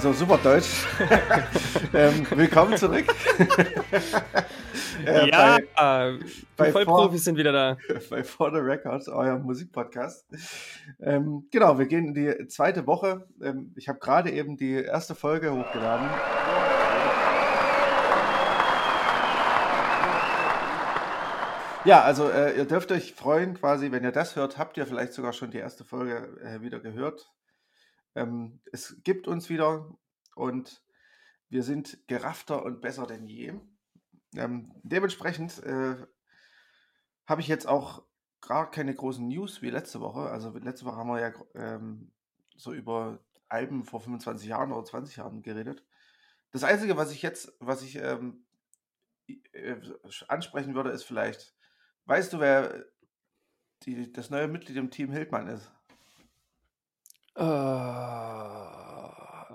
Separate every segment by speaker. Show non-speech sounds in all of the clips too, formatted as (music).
Speaker 1: klang so super deutsch. (laughs) ähm, willkommen zurück.
Speaker 2: äh, ja, bei, bei Vollprofis sind wieder da. (laughs)
Speaker 1: Bei For the Records, euer Musikpodcast. Ähm, genau, wir gehen in die zweite Woche. Ähm, ich habe gerade eben die erste Folge hochgeladen. Ja, also äh, ihr dürft euch freuen, quasi, wenn ihr das hört, habt ihr vielleicht sogar schon die erste Folge äh, wieder gehört. Ähm, es gibt uns wieder und wir sind geraffter und besser denn je. Ähm, dementsprechend äh, habe ich jetzt auch gar keine großen News wie letzte Woche. Also letzte Woche haben wir ja ähm, so über Alben vor 25 Jahren oder 20 Jahren geredet. Das Einzige, was ich jetzt, was ich ähm, äh, ansprechen würde, ist vielleicht, weißt du, wer die, das neue Mitglied im Team Hildmann ist?
Speaker 2: Äh,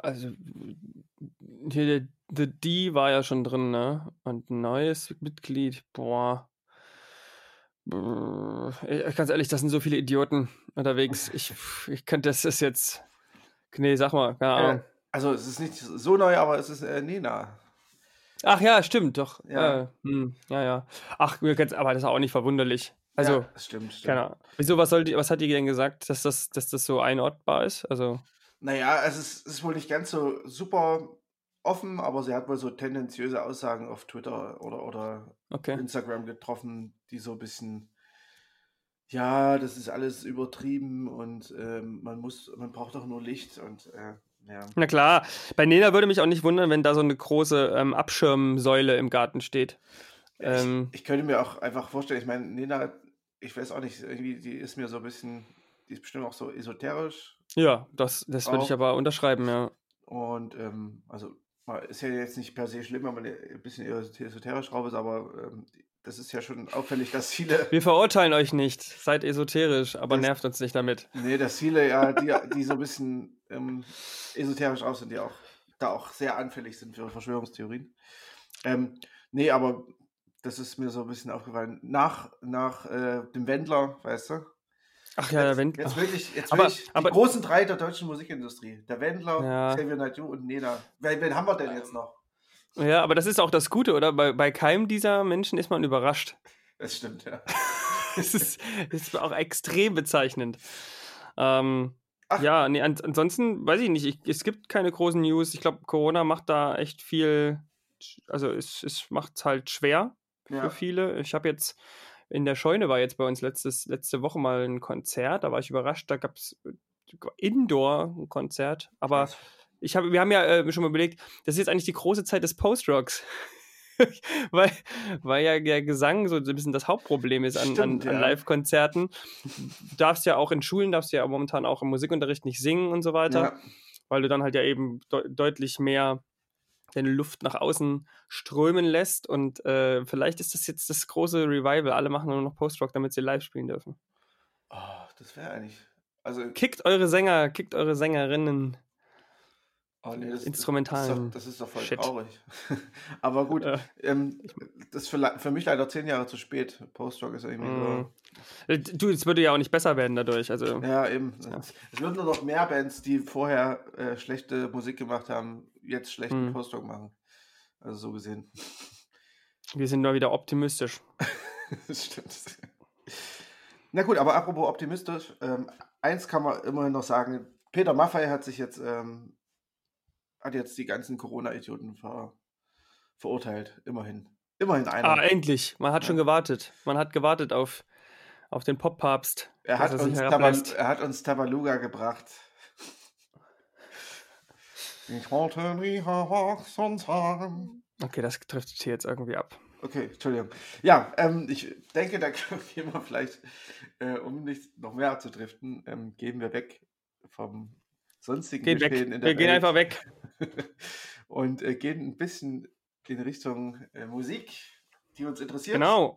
Speaker 2: also, hier der, der D war ja schon drin, ne? Und neues Mitglied, boah. Ich, ganz ehrlich, das sind so viele Idioten unterwegs. (laughs) Ich, ich könnte das ist jetzt. Nee, sag mal, keine Ahnung. Äh,
Speaker 1: also, es ist nicht so neu, aber es ist äh, Nena.
Speaker 2: Ach ja, stimmt, doch. Ja, äh, hm, ja, ja. Ach, aber das ist auch nicht verwunderlich. Also, ja,
Speaker 1: stimmt, stimmt.
Speaker 2: Keine Ahnung. Wieso, was, soll die, was hat die denn gesagt, dass das, dass das so einordbar ist? Also.
Speaker 1: Naja, es ist, es ist wohl nicht ganz so super offen, aber sie hat wohl so tendenziöse Aussagen auf Twitter oder, oder okay. Instagram getroffen, die so ein bisschen, ja, das ist alles übertrieben und ähm, man muss, man braucht doch nur Licht und äh, ja.
Speaker 2: Na klar, bei Nena würde mich auch nicht wundern, wenn da so eine große ähm, Abschirmsäule im Garten steht.
Speaker 1: Ähm, ich, ich, könnte mir auch einfach vorstellen, ich meine, Nena ich weiß auch nicht, irgendwie, die ist mir so ein bisschen, die ist bestimmt auch so esoterisch.
Speaker 2: Ja, das, das würde ich aber unterschreiben, ja.
Speaker 1: Und ähm, also ist ja jetzt nicht per se schlimm, wenn man ein bisschen esoterisch drauf ist, aber ähm, das ist ja schon auffällig, dass viele.
Speaker 2: Wir verurteilen euch nicht, seid esoterisch, aber das, nervt uns nicht damit.
Speaker 1: Nee, dass viele ja, die, die so ein bisschen ähm, esoterisch aus sind, die auch da auch sehr anfällig sind für Verschwörungstheorien. Ähm, nee, aber das ist mir so ein bisschen aufgefallen. Nach, nach äh, dem Wendler, weißt du?
Speaker 2: Ach ja, der Wendler.
Speaker 1: Jetzt wirklich, jetzt aber, wirklich aber, die großen drei der deutschen Musikindustrie. Der Wendler, ja. Xavier Naidoo und Nena. Wen, wen haben wir denn jetzt noch?
Speaker 2: Ja, aber das ist auch das Gute, oder? Bei, bei keinem dieser Menschen ist man überrascht.
Speaker 1: Das stimmt, ja. (laughs)
Speaker 2: das, ist, das ist auch extrem bezeichnend. Ähm, ja, nee, ansonsten weiß ich nicht. Ich, es gibt keine großen News. Ich glaube, Corona macht da echt viel. Also, es, es macht es halt schwer für ja. viele. Ich habe jetzt in der Scheune war jetzt bei uns letztes, letzte Woche mal ein Konzert, da war ich überrascht, da gab es Indoor ein Konzert, aber ich habe, wir haben ja äh, schon mal überlegt, das ist jetzt eigentlich die große Zeit des Post-Rocks. (laughs) weil, weil ja der Gesang so ein bisschen das Hauptproblem ist an, Stimmt, an, an ja. Live-Konzerten. Du darfst ja auch in Schulen, darfst ja momentan auch im Musikunterricht nicht singen und so weiter, ja. weil du dann halt ja eben de deutlich mehr deine Luft nach außen strömen lässt. Und äh, vielleicht ist das jetzt das große Revival. Alle machen nur noch Post-Rock, damit sie live spielen dürfen.
Speaker 1: Oh, das wäre eigentlich. Also,
Speaker 2: kickt eure Sänger, kickt eure Sängerinnen.
Speaker 1: Oh, nee, das,
Speaker 2: Instrumentalen.
Speaker 1: Das ist doch, das ist doch voll traurig. (laughs) Aber gut, ja. ähm, das ist für, für, mich leider zehn Jahre zu spät. Post-Rock ist irgendwie mm.
Speaker 2: so. Du, es würde ja auch nicht besser werden dadurch. Also,
Speaker 1: ja, eben. Ja. Es würden nur noch mehr Bands, die vorher äh, schlechte Musik gemacht haben, jetzt schlechten mm. Post-Rock machen. Also so gesehen.
Speaker 2: Wir sind nur wieder optimistisch. (laughs)
Speaker 1: das stimmt. Na gut, aber apropos optimistisch, ähm, eins kann man immerhin noch sagen, Peter Maffei hat sich jetzt ähm, hat jetzt die ganzen Corona-Idioten ver verurteilt. Immerhin. Immerhin einer.
Speaker 2: Ah, endlich. Man hat ja. schon gewartet. Man hat gewartet auf, auf den Pop-Papst.
Speaker 1: Er, er, er hat uns Tabaluga gebracht. Ich wollte nie erwachsen sein.
Speaker 2: Okay, das trifft hier jetzt irgendwie ab.
Speaker 1: Okay, Entschuldigung. Ja, ähm, ich denke, da gehen wir (laughs) vielleicht, äh, um nicht noch mehr zu driften, ähm, gehen wir weg vom sonstigen
Speaker 2: Geht Geschehen weg. in der Wir Welt. gehen einfach weg. (laughs)
Speaker 1: und äh, gehen ein bisschen in Richtung äh, Musik, die uns interessiert.
Speaker 2: Genau.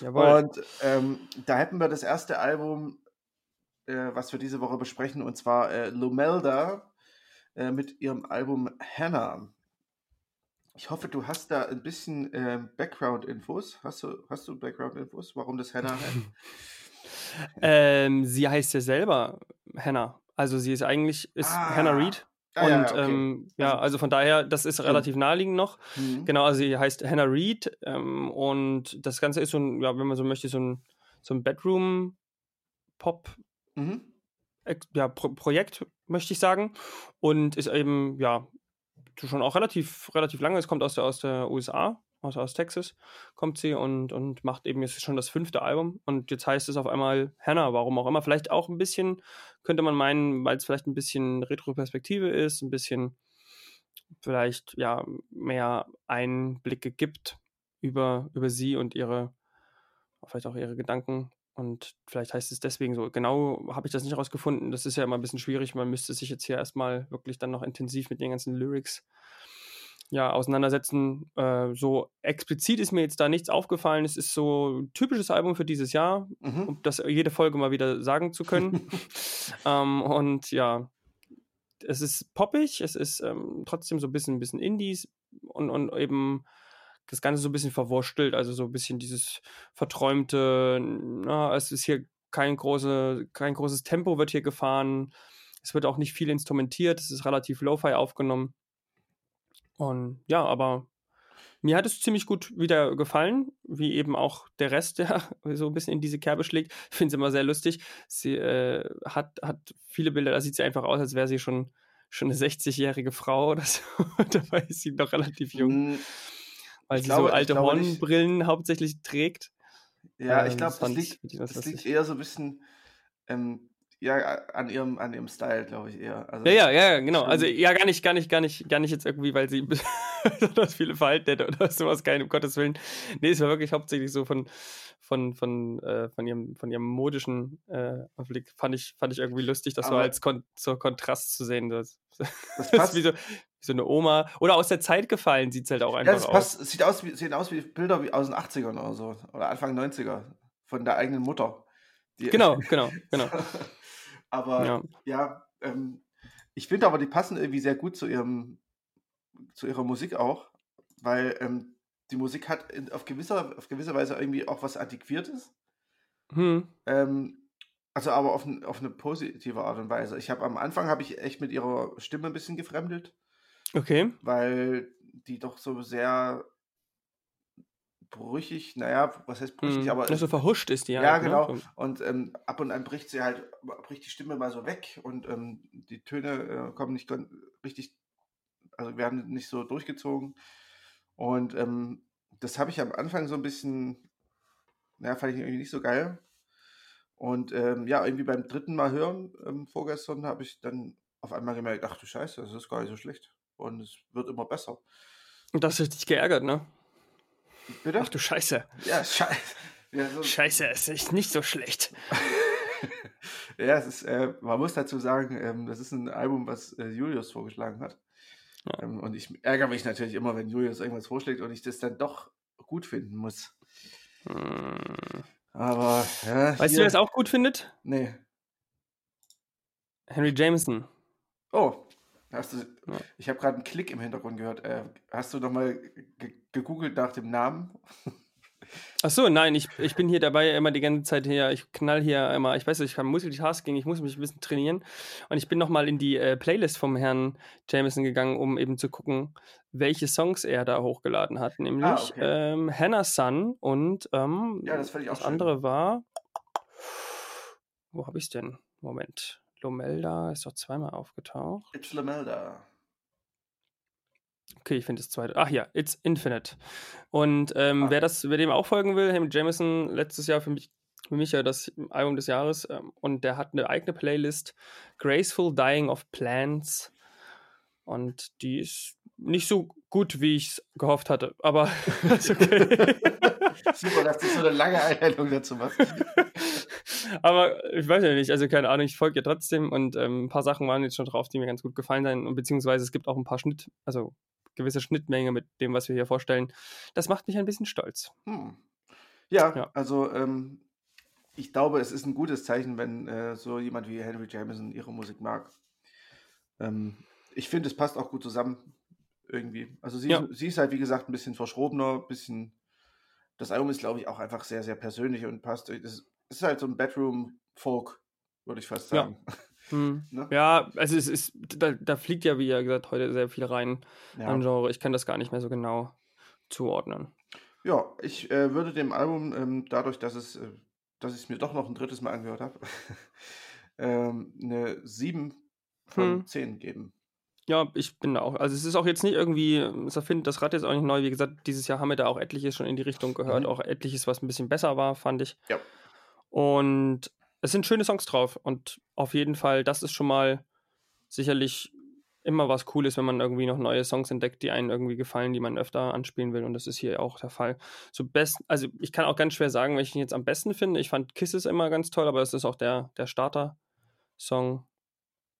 Speaker 1: Jawohl. Und ähm, da hätten wir das erste Album, äh, was wir diese Woche besprechen, und zwar äh, Lumelda äh, mit ihrem Album Hannah. Ich hoffe, du hast da ein bisschen äh, Background-Infos. Hast du, hast du Background-Infos, warum das Hannah heißt? (laughs)
Speaker 2: ähm, sie heißt ja selber Hannah. Also sie ist eigentlich ist ah. Hannah Reed. Ah, und ja, okay. ähm, ja, also, also von daher, das ist relativ naheliegend noch. Mhm. Genau, also sie heißt Hannah Reed ähm, und das Ganze ist so ein, ja, wenn man so möchte, so ein, so ein Bedroom-Pop. Mhm. Ja, Pro Projekt, möchte ich sagen. Und ist eben, ja, schon auch relativ, relativ lange. Es kommt aus der, aus der USA aus, aus Texas, kommt sie und, und macht eben jetzt schon das fünfte Album. Und jetzt heißt es auf einmal Hannah, warum auch immer. Vielleicht auch ein bisschen, könnte man meinen, weil es vielleicht ein bisschen Retro-Perspektive ist, ein bisschen vielleicht ja mehr Einblicke gibt über, über sie und ihre, vielleicht auch ihre Gedanken. Und vielleicht heißt es deswegen so. Genau habe ich das nicht rausgefunden. Das ist ja immer ein bisschen schwierig. Man müsste sich jetzt hier erstmal wirklich dann noch intensiv mit den ganzen Lyrics ja, auseinandersetzen. Äh, so explizit ist mir jetzt da nichts aufgefallen. Es ist so ein typisches Album für dieses Jahr, mhm. um das jede Folge mal wieder sagen zu können. (laughs) ähm, und ja, es ist poppig, es ist ähm, trotzdem so ein bisschen, ein bisschen Indies und, und eben das Ganze so ein bisschen verwurstelt, also so ein bisschen dieses verträumte, na, es ist hier kein, große, kein großes Tempo wird hier gefahren. Es wird auch nicht viel instrumentiert, es ist relativ lo-fi aufgenommen. Und ja, aber mir hat es ziemlich gut wieder gefallen, wie eben auch der Rest, (laughs) der so ein bisschen in diese Kerbe schlägt. Ich finde es immer sehr lustig. Sie äh, hat, hat viele Bilder, da sieht sie einfach aus, als wäre sie schon, schon eine 60-jährige Frau oder so. (laughs) Dabei ist sie noch relativ jung. Weil sie glaube, so alte Hornbrillen hauptsächlich trägt.
Speaker 1: Ja, äh, ich glaube, das, liegt, das liegt eher so ein bisschen ähm, ja, an ihrem, an ihrem Style, glaube ich, eher.
Speaker 2: Also, ja, ja, ja, genau. Also ja, gar nicht, gar nicht, gar nicht, gar nicht jetzt irgendwie, weil sie (laughs) besonders viele Verhalten hätte oder sowas, kein, um Gottes Willen. Nee, es war wirklich hauptsächlich so von, von, von, äh, von, ihrem, von ihrem modischen äh, Blick. Fand ich, fand ich irgendwie lustig, das so als Kon so Kontrast zu sehen. Das, das, (laughs) das ist wie so, so eine Oma. Oder aus der Zeit gefallen sieht es halt auch einfach ja, das
Speaker 1: passt, aus. Sieht aus, wie, sieht aus wie Bilder wie aus den 80ern oder so. Oder Anfang 90er. Von der eigenen Mutter.
Speaker 2: Die, genau, (laughs) genau, genau.
Speaker 1: Aber ja, ja ähm, ich finde aber, die passen irgendwie sehr gut zu ihrem, zu ihrer Musik auch, weil ähm, die Musik hat in, auf, gewisser, auf gewisse Weise irgendwie auch was Antiquiertes. Hm. Ähm, also aber auf, auf eine positive Art und Weise. Ich habe am Anfang habe ich echt mit ihrer Stimme ein bisschen gefremdet.
Speaker 2: Okay.
Speaker 1: Weil die doch so sehr brüchig, naja, was heißt brüchig,
Speaker 2: mm, aber. So verhuscht ist die
Speaker 1: ja. Ja, ne? genau. Ne? Und ähm, ab und an bricht sie halt, bricht die Stimme mal so weg und ähm, die Töne äh, kommen nicht richtig, also werden nicht so durchgezogen. Und ähm, das habe ich am Anfang so ein bisschen, naja, fand ich irgendwie nicht so geil. Und ähm, ja, irgendwie beim dritten Mal hören, ähm, vorgestern, habe ich dann auf einmal gemerkt, ach du Scheiße, das ist gar nicht so schlecht. Und es wird immer besser.
Speaker 2: Und das hat dich geärgert, ne?
Speaker 1: Bitte?
Speaker 2: Ach du Scheiße.
Speaker 1: Ja, Scheiße. (laughs)
Speaker 2: Ja, so Scheiße, es ist nicht so schlecht. (laughs)
Speaker 1: ja, es ist, äh, man muss dazu sagen, ähm, das ist ein Album, was äh, Julius vorgeschlagen hat. Ja. Ähm, und ich ärgere mich natürlich immer, wenn Julius irgendwas vorschlägt und ich das dann doch gut finden muss. Hm. Aber, ja,
Speaker 2: Weißt hier... du, wer es auch gut findet?
Speaker 1: Nee.
Speaker 2: Henry Jameson.
Speaker 1: Oh, Hast du, ja. Ich habe gerade einen Klick im Hintergrund gehört. Äh, hast du nochmal gegoogelt nach dem Namen? (laughs)
Speaker 2: Ach so, nein, ich, ich bin hier dabei immer die ganze Zeit hier, ich knall hier immer, ich weiß nicht, ich habe Multitasking, ich muss mich ein bisschen trainieren und ich bin nochmal in die äh, Playlist vom Herrn Jameson gegangen, um eben zu gucken, welche Songs er da hochgeladen hat, nämlich ah, okay. ähm, Hannah Sun und ähm,
Speaker 1: ja, das,
Speaker 2: das andere war, wo habe ich es denn? Moment. Lomelda ist doch zweimal aufgetaucht.
Speaker 1: It's Lomelda.
Speaker 2: Okay, ich finde das zweite. Ach ja, It's Infinite. Und ähm, ah. wer, das, wer dem auch folgen will, Henry Jameson, letztes Jahr für mich, für mich ja das Album des Jahres. Ähm, und der hat eine eigene Playlist, Graceful Dying of Plants. Und die ist nicht so gut, wie ich es gehofft hatte, aber (laughs) ist okay. (laughs)
Speaker 1: Super, dass du so eine lange Einleitung dazu machst. (laughs)
Speaker 2: Aber ich weiß ja nicht, also keine Ahnung, ich folge ja trotzdem und ähm, ein paar Sachen waren jetzt schon drauf, die mir ganz gut gefallen sind. Und beziehungsweise es gibt auch ein paar Schnitt, also gewisse Schnittmenge mit dem, was wir hier vorstellen. Das macht mich ein bisschen stolz. Hm.
Speaker 1: Ja, ja, also ähm, ich glaube, es ist ein gutes Zeichen, wenn äh, so jemand wie Henry Jameson ihre Musik mag. Ähm, ich finde, es passt auch gut zusammen irgendwie. Also sie, ja. sie ist halt, wie gesagt, ein bisschen verschrobener, ein bisschen. Das Album ist, glaube ich, auch einfach sehr, sehr persönlich und passt. Es ist halt so ein Bedroom-Folk, würde ich fast sagen. Ja. (laughs)
Speaker 2: Hm. Ne? Ja, also es ist, da, da, fliegt ja, wie gesagt, heute sehr viel rein ja. an Genre. Ich kann das gar nicht mehr so genau zuordnen.
Speaker 1: Ja, ich äh, würde dem Album ähm, dadurch, dass es, äh, dass ich es mir doch noch ein drittes Mal angehört habe, (laughs) ähm, eine 7 von hm. 10 geben.
Speaker 2: Ja, ich bin da auch. Also es ist auch jetzt nicht irgendwie, es erfindet das Rad jetzt auch nicht neu. Wie gesagt, dieses Jahr haben wir da auch etliches schon in die Richtung gehört. Mhm. Auch etliches, was ein bisschen besser war, fand ich.
Speaker 1: Ja.
Speaker 2: Und es sind schöne Songs drauf. Und auf jeden Fall, das ist schon mal sicherlich immer was Cooles, wenn man irgendwie noch neue Songs entdeckt, die einen irgendwie gefallen, die man öfter anspielen will. Und das ist hier auch der Fall. So best, also ich kann auch ganz schwer sagen, welchen ich jetzt am besten finde. Ich fand Kisses immer ganz toll, aber es ist auch der, der Starter-Song.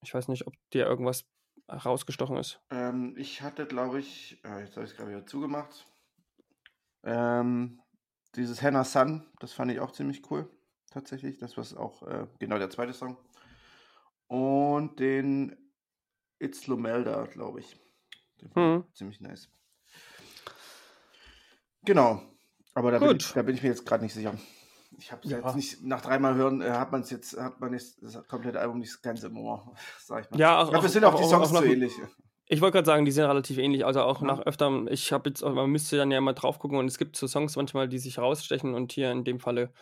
Speaker 2: Ich weiß nicht, ob dir irgendwas rausgestochen ist.
Speaker 1: Ähm, ich hatte, glaube ich, äh, jetzt habe ich es gerade wieder zugemacht. Ähm, dieses Hannah Sun, das fand ich auch ziemlich cool. Tatsächlich. Das war auch äh, genau der zweite Song. Und den It's Lomelda, glaube ich. Mhm. Ziemlich nice. Genau. Aber da, bin ich, da bin ich, mir jetzt gerade nicht sicher. Ich habe es ja. jetzt nicht, nach dreimal hören, äh, hat man es jetzt, hat man nicht, das komplette Album nicht ganz im Ohr,
Speaker 2: sag ich mal. Ja, auch,
Speaker 1: ich glaube, es sind auch, auch die Songs auch, auch zu ähnlich.
Speaker 2: Ich wollte gerade sagen, die sind relativ ähnlich. Also auch mhm. nach öfter, ich habe jetzt, man müsste dann ja mal drauf gucken und es gibt so Songs manchmal, die sich rausstechen und hier in dem Falle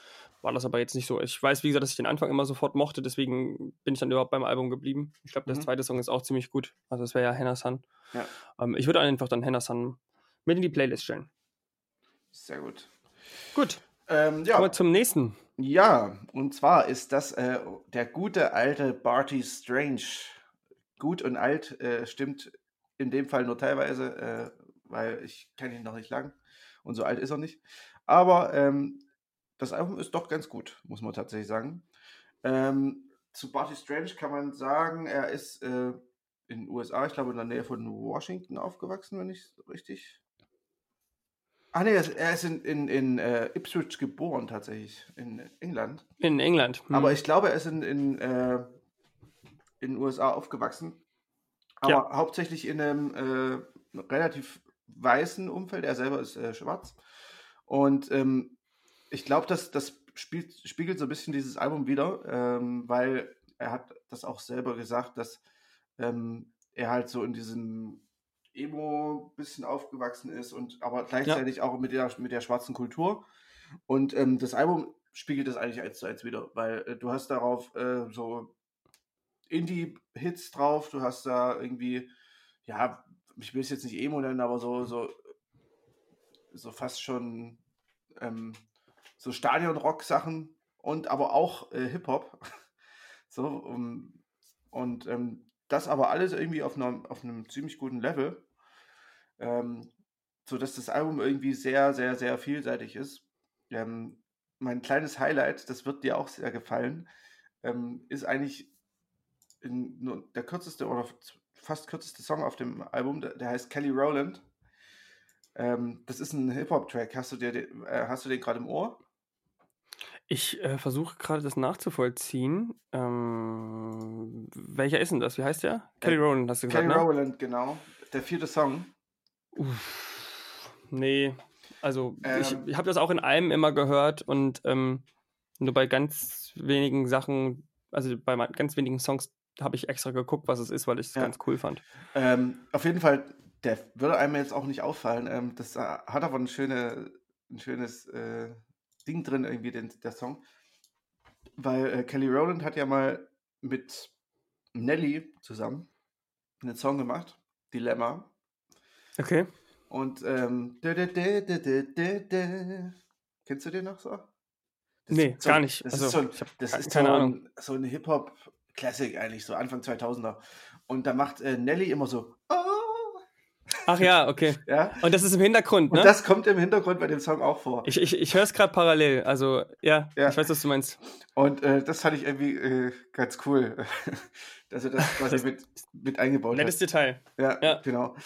Speaker 2: war das aber jetzt nicht so. Ich weiß, wie gesagt, dass ich den Anfang immer sofort mochte, deswegen bin ich dann überhaupt beim Album geblieben. Ich glaube, der mhm. zweite Song ist auch ziemlich gut. Also das wäre ja Hannah Sun.
Speaker 1: Ja.
Speaker 2: Ähm, ich würde einfach dann Hannah Sun mit in die Playlist stellen.
Speaker 1: Sehr gut.
Speaker 2: Gut.
Speaker 1: Ähm, ja.
Speaker 2: Kommen wir zum nächsten.
Speaker 1: Ja, und zwar ist das äh, der gute alte Barty Strange. Gut und alt äh, stimmt in dem Fall nur teilweise, äh, weil ich kenne ihn noch nicht lang und so alt ist er nicht. Aber ähm, das Album ist doch ganz gut, muss man tatsächlich sagen. Ähm, zu Barty Strange kann man sagen, er ist äh, in den USA, ich glaube in der Nähe von Washington aufgewachsen, wenn ich richtig. Ah ne, er ist in, in, in äh, Ipswich geboren tatsächlich, in England.
Speaker 2: In England.
Speaker 1: Hm. Aber ich glaube, er ist in, in, äh, in den USA aufgewachsen. Aber ja. hauptsächlich in einem äh, relativ weißen Umfeld. Er selber ist äh, schwarz. Und ähm, ich glaube, das, das spielt, spiegelt so ein bisschen dieses Album wieder, ähm, weil er hat das auch selber gesagt, dass ähm, er halt so in diesem Emo bisschen aufgewachsen ist und aber gleichzeitig ja. auch mit der, mit der schwarzen Kultur. Und ähm, das Album spiegelt das eigentlich eins zu eins wieder, weil äh, du hast darauf äh, so Indie-Hits drauf, du hast da irgendwie, ja, ich will es jetzt nicht Emo nennen, aber so, so, so fast schon ähm, so Stadion-Rock-Sachen und aber auch äh, Hip-Hop. (laughs) so, um, und ähm, das aber alles irgendwie auf, einer, auf einem ziemlich guten Level. Ähm, so dass das Album irgendwie sehr, sehr, sehr vielseitig ist. Ähm, mein kleines Highlight, das wird dir auch sehr gefallen, ähm, ist eigentlich in, der kürzeste oder fast kürzeste Song auf dem Album, der, der heißt Kelly Rowland. Ähm, das ist ein Hip-Hop-Track. Hast du, dir den, äh, hast du den gerade im Ohr?
Speaker 2: Ich äh, versuche gerade das nachzuvollziehen. Ähm, welcher ist denn das? Wie heißt der? Kelly Rowland, hast du gesagt,
Speaker 1: Kelly ne? Rowland, genau. Der vierte Song.
Speaker 2: Uff, nee, also ähm, ich, ich habe das auch in allem immer gehört und ähm, nur bei ganz wenigen Sachen, also bei ganz wenigen Songs habe ich extra geguckt, was es ist, weil ich es ja. ganz cool fand.
Speaker 1: Ähm, auf jeden Fall, der würde einem jetzt auch nicht auffallen. Ähm, das äh, hat aber ein, schöne, ein schönes äh, Ding drin, irgendwie, den, der Song. Weil äh, Kelly Rowland hat ja mal mit Nelly zusammen einen Song gemacht, Dilemma.
Speaker 2: Okay.
Speaker 1: Und ähm, kennst du den noch so?
Speaker 2: Das nee,
Speaker 1: so,
Speaker 2: gar nicht.
Speaker 1: Das also, ist so, das ist keine so, Ahnung. so eine Hip-Hop-Classic eigentlich, so Anfang 2000er. Und da macht äh, Nelly immer so, oh,
Speaker 2: Ach ja, okay.
Speaker 1: Ja?
Speaker 2: Und das ist im Hintergrund,
Speaker 1: ne? Und das kommt im Hintergrund bei dem Song auch vor.
Speaker 2: Ich, ich, ich höre es gerade parallel. Also, ja, ja, ich weiß, was du meinst.
Speaker 1: Und äh, das fand ich irgendwie äh, ganz cool, (laughs) dass er das quasi das mit, mit eingebaut
Speaker 2: nettes hat. Nettes Detail.
Speaker 1: Ja, ja. genau.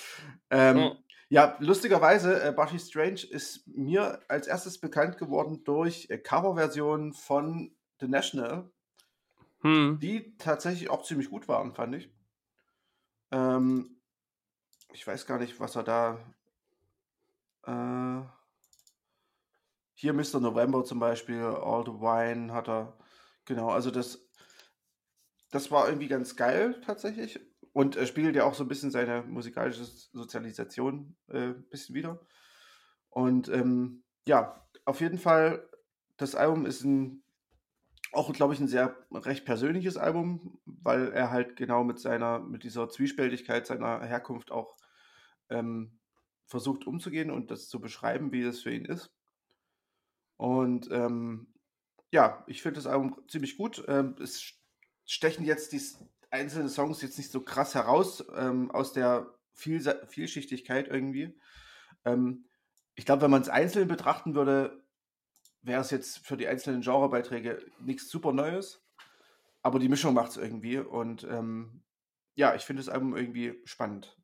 Speaker 1: Ähm, ja. ja. lustigerweise, äh, Buffy Strange ist mir als erstes bekannt geworden durch äh, Coverversionen von The National, hm. die tatsächlich auch ziemlich gut waren, fand ich. Ähm, ich weiß gar nicht, was er da. Äh, hier Mr. November zum Beispiel, All the Wine hat er. Genau, also das. das war irgendwie ganz geil tatsächlich. Und er spiegelt ja auch so ein bisschen seine musikalische Sozialisation äh, ein bisschen wieder. Und ähm, ja, auf jeden Fall, das Album ist ein, auch, glaube ich, ein sehr recht persönliches Album, weil er halt genau mit seiner, mit dieser Zwiespältigkeit seiner Herkunft auch ähm, versucht umzugehen und das zu beschreiben, wie das für ihn ist. Und ähm, ja, ich finde das Album ziemlich gut. Ähm, es stechen jetzt die einzelnen Songs jetzt nicht so krass heraus ähm, aus der Viel Vielschichtigkeit irgendwie. Ähm, ich glaube, wenn man es einzeln betrachten würde, wäre es jetzt für die einzelnen Genrebeiträge nichts super Neues. Aber die Mischung macht es irgendwie. Und ähm, ja, ich finde das Album irgendwie spannend.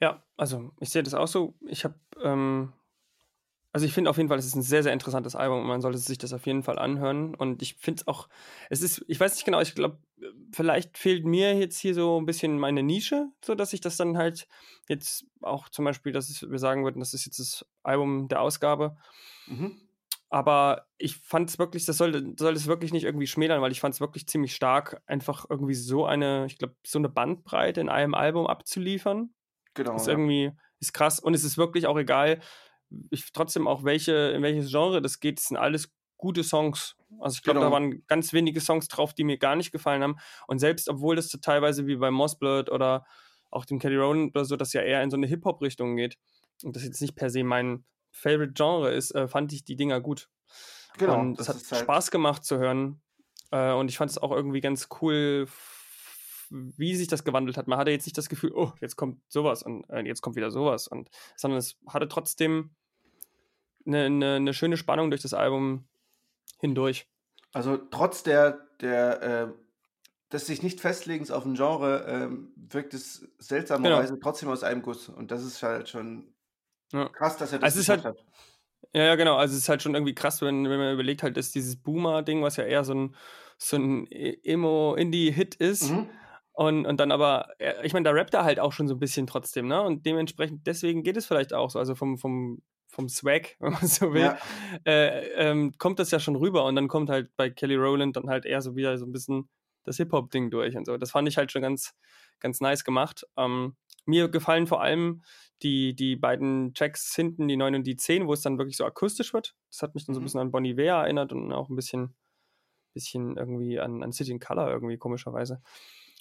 Speaker 2: Ja, also ich sehe das auch so. Ich habe ähm, also ich finde auf jeden Fall, es ist ein sehr, sehr interessantes Album und man sollte sich das auf jeden Fall anhören. Und ich finde es auch, es ist, ich weiß nicht genau, ich glaube, vielleicht fehlt mir jetzt hier so ein bisschen meine Nische, so dass ich das dann halt jetzt auch zum Beispiel, dass wir sagen würden, das ist jetzt das Album der Ausgabe. Mhm. Aber ich fand es wirklich, das soll, soll es wirklich nicht irgendwie schmälern, weil ich fand es wirklich ziemlich stark, einfach irgendwie so eine, ich glaube, so eine Bandbreite in einem Album abzuliefern. Genau. Ist ja. irgendwie, ist krass. Und es ist wirklich auch egal, ich trotzdem auch welche, in welches Genre das geht, das sind alles gute Songs. Also ich glaube, genau. da waren ganz wenige Songs drauf, die mir gar nicht gefallen haben. Und selbst obwohl das so teilweise wie bei Mossblood oder auch dem Kelly Rowland oder so, das ja eher in so eine Hip-Hop-Richtung geht und das jetzt nicht per se mein Favorite Genre ist, äh, fand ich die Dinger gut. Genau. Und es hat halt Spaß gemacht zu hören. Äh, und ich fand es auch irgendwie ganz cool, wie sich das gewandelt hat. Man hatte jetzt nicht das Gefühl, oh, jetzt kommt sowas und äh, jetzt kommt wieder sowas. Und, sondern es hatte trotzdem eine, eine, eine schöne Spannung durch das Album hindurch.
Speaker 1: Also trotz der, der äh, des sich nicht festlegens auf ein Genre, ähm, wirkt es seltsamerweise genau. trotzdem aus einem Guss. Und das ist halt schon ja. krass, dass er das
Speaker 2: also gemacht halt, hat. Ja, ja, genau. Also es ist halt schon irgendwie krass, wenn, wenn man überlegt halt, dass dieses Boomer-Ding, was ja eher so ein, so ein e-, Emo-Indie-Hit ist. Mhm. Und, und dann aber, ich meine, da rappt er halt auch schon so ein bisschen trotzdem, ne? Und dementsprechend, deswegen geht es vielleicht auch so. Also vom, vom vom Swag, (laughs) wenn man so will, ja. äh, ähm, kommt das ja schon rüber und dann kommt halt bei Kelly Rowland dann halt eher so wieder so ein bisschen das Hip-Hop-Ding durch und so. Das fand ich halt schon ganz, ganz nice gemacht. Ähm, mir gefallen vor allem die, die beiden Tracks hinten, die 9 und die 10, wo es dann wirklich so akustisch wird. Das hat mich dann so ein mhm. bisschen an Bonnie Iver erinnert und auch ein bisschen, bisschen irgendwie an, an City in Color irgendwie komischerweise.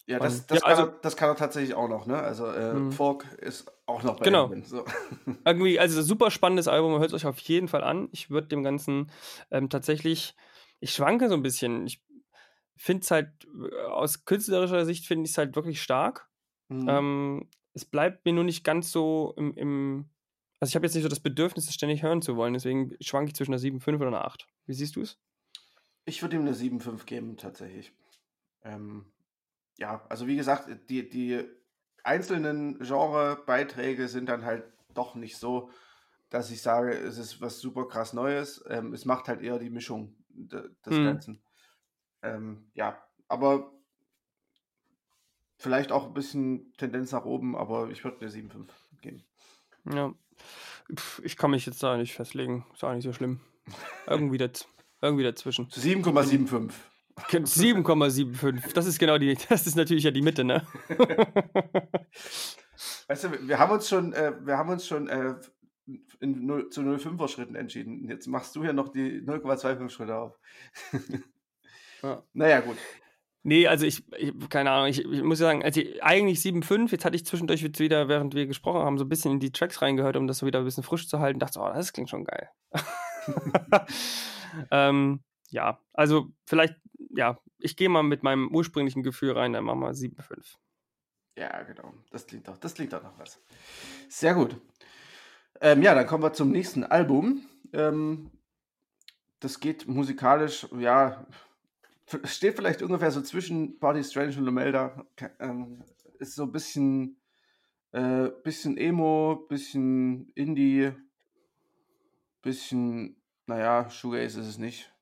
Speaker 1: Ja, das, das, ja, also, kann er, das kann er tatsächlich auch noch, ne? Also äh, mhm. Folk ist auch noch bei
Speaker 2: genau. Ihm, so. (laughs) Irgendwie, also super spannendes Album, hört es euch auf jeden Fall an. Ich würde dem Ganzen ähm, tatsächlich, ich schwanke so ein bisschen. Ich finde es halt, äh, aus künstlerischer Sicht finde ich es halt wirklich stark. Mhm. Ähm, es bleibt mir nur nicht ganz so im, im also ich habe jetzt nicht so das Bedürfnis, es ständig hören zu wollen, deswegen schwanke ich zwischen einer 7,5 oder einer 8. Wie siehst du es?
Speaker 1: Ich würde ihm eine 7,5 geben, tatsächlich. Ähm, ja, also wie gesagt, die, die einzelnen Genrebeiträge sind dann halt doch nicht so, dass ich sage, es ist was super krass Neues. Ähm, es macht halt eher die Mischung de, des hm. Ganzen. Ähm, ja, aber vielleicht auch ein bisschen Tendenz nach oben, aber ich würde eine 7,5 geben.
Speaker 2: Ja, ich kann mich jetzt da nicht festlegen. Ist auch nicht so schlimm. (laughs) Irgendwie, daz irgendwie dazwischen.
Speaker 1: 7,75.
Speaker 2: 7,75. Das ist genau die, (laughs) das ist natürlich ja die Mitte, ne? (laughs)
Speaker 1: Weißt du, wir haben uns schon, äh, wir haben uns schon äh, in 0, zu 0,5er Schritten entschieden. Jetzt machst du ja noch die 0,25 Schritte auf. ja. Naja, gut.
Speaker 2: Nee, also ich, ich keine Ahnung, ich, ich, muss sagen, also eigentlich 7,5, jetzt hatte ich zwischendurch wieder, während wir gesprochen haben, so ein bisschen in die Tracks reingehört, um das so wieder ein bisschen frisch zu halten, dachte, oh, das klingt schon geil. (laughs) (laughs) ähm, ja, also vielleicht, ja, ich gehe mal mit meinem ursprünglichen Gefühl rein, dann machen wir 7,5.
Speaker 1: Ja, genau. Das klingt doch, das klingt doch noch was. Sehr gut. Ähm, ja, dann kommen wir zum nächsten Album. Ähm, das geht musikalisch, ja, steht vielleicht ungefähr so zwischen Body Strange und Lomelda. Ähm, ist so ein bisschen, äh, bisschen Emo, bisschen Indie, bisschen, naja, Shoegaze ist es nicht.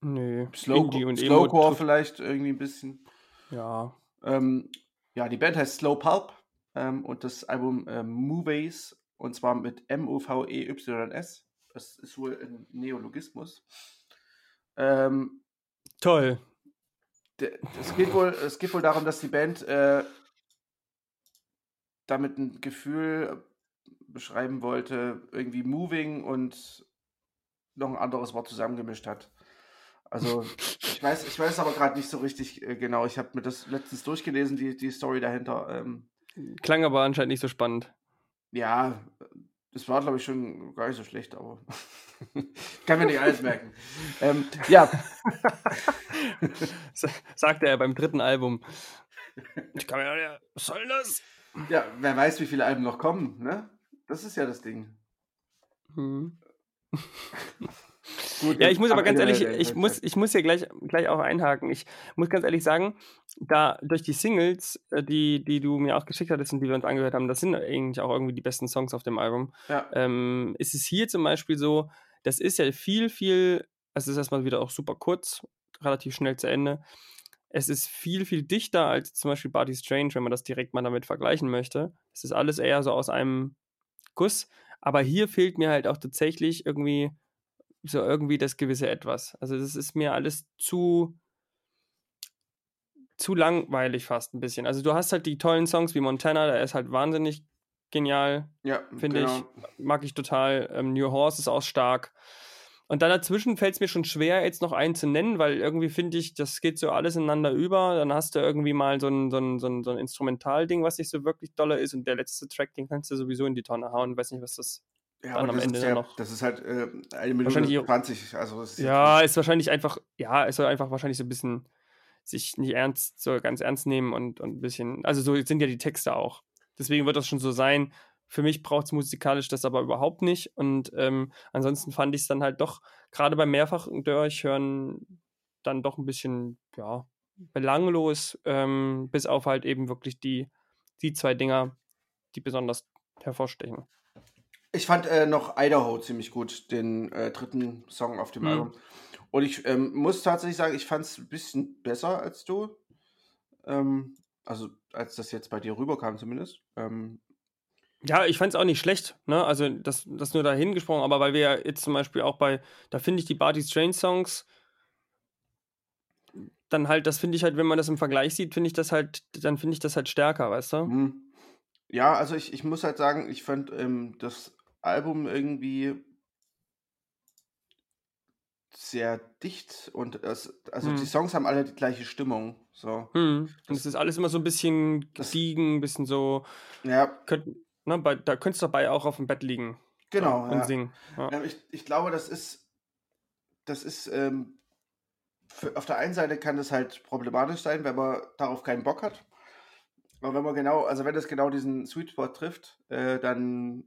Speaker 2: Nee,
Speaker 1: Slow, Indie und Slowcore vielleicht irgendwie ein bisschen.
Speaker 2: Ja.
Speaker 1: Ähm, ja, die Band heißt Slow Pulp ähm, und das Album äh, Movies und zwar mit M-O-V-E-Y-S. Das ist wohl ein Neologismus. Ähm,
Speaker 2: Toll.
Speaker 1: es, geht wohl, es geht wohl darum, dass die Band äh, damit ein Gefühl beschreiben wollte, irgendwie moving und noch ein anderes Wort zusammengemischt hat. Also ich weiß, ich weiß aber gerade nicht so richtig äh, genau. Ich habe mir das letztens durchgelesen, die, die Story dahinter. Ähm,
Speaker 2: Klang aber anscheinend nicht so spannend.
Speaker 1: Ja, das war, glaube ich, schon gar nicht so schlecht, aber (laughs) kann mir nicht alles merken. (laughs) ähm, ja. (laughs)
Speaker 2: Sagte er beim dritten Album. Ich kann mir ja, was soll das?
Speaker 1: Ja, wer weiß, wie viele Alben noch kommen, ne? Das ist ja das Ding. Hm.
Speaker 2: Gut, ja, ich muss aber ganz ehrlich, ich muss, ich muss hier gleich, gleich auch einhaken. Ich muss ganz ehrlich sagen, da durch die Singles, äh, die, die du mir auch geschickt hattest und die wir uns angehört haben, das sind eigentlich auch irgendwie die besten Songs auf dem Album. Ja. Ähm, ist es hier zum Beispiel so, das ist ja viel, viel, es ist erstmal wieder auch super kurz, relativ schnell zu Ende. Es ist viel, viel dichter als zum Beispiel Body Strange, wenn man das direkt mal damit vergleichen möchte. Es ist alles eher so aus einem Guss. Aber hier fehlt mir halt auch tatsächlich irgendwie so irgendwie das gewisse Etwas. Also das ist mir alles zu zu langweilig fast ein bisschen. Also du hast halt die tollen Songs wie Montana, der ist halt wahnsinnig genial, ja, finde genau. ich. Mag ich total. Ähm, New Horse ist auch stark. Und dann dazwischen fällt es mir schon schwer, jetzt noch einen zu nennen, weil irgendwie finde ich, das geht so alles ineinander über. Dann hast du irgendwie mal so ein, so ein, so ein, so ein Instrumentalding, was nicht so wirklich doller ist. Und der letzte Track, den kannst du sowieso in die Tonne hauen. Ich weiß nicht, was das
Speaker 1: ja, dann am Ende ja, noch. Das ist halt äh, eine Minute 20. Also
Speaker 2: ist ja, ist wahrscheinlich einfach, ja, ist einfach wahrscheinlich so ein bisschen sich nicht ernst, so ganz ernst nehmen und, und ein bisschen, also so sind ja die Texte auch. Deswegen wird das schon so sein. Für mich braucht es musikalisch das aber überhaupt nicht. Und ähm, ansonsten fand ich es dann halt doch, gerade beim mehrfachen Durchhören, dann doch ein bisschen, ja, belanglos, ähm, bis auf halt eben wirklich die, die zwei Dinger, die besonders hervorstechen.
Speaker 1: Ich fand äh, noch Idaho ziemlich gut, den äh, dritten Song auf dem mhm. Album. Und ich ähm, muss tatsächlich sagen, ich fand es ein bisschen besser als du. Ähm, also als das jetzt bei dir rüberkam zumindest. Ähm,
Speaker 2: ja, ich fand es auch nicht schlecht, ne? Also das, das nur dahin gesprochen, aber weil wir ja jetzt zum Beispiel auch bei, da finde ich die Barty Strange Songs dann halt, das finde ich halt, wenn man das im Vergleich sieht, finde ich das halt, dann finde ich das halt stärker, weißt du? Mhm.
Speaker 1: Ja, also ich, ich muss halt sagen, ich fand ähm, das Album irgendwie sehr dicht und es, also hm. die Songs haben alle die gleiche Stimmung. So.
Speaker 2: Hm. Und es ist alles immer so ein bisschen gestiegen, ein bisschen so. Ja. Könnt, ne, bei, da könntest du dabei auch auf dem Bett liegen.
Speaker 1: Genau. So, und ja. singen. Ja. ja. ich, ich glaube, das ist. Das ist. Ähm, für, auf der einen Seite kann das halt problematisch sein, wenn man darauf keinen Bock hat. Aber wenn man genau, also wenn das genau diesen Sweet Spot trifft, äh, dann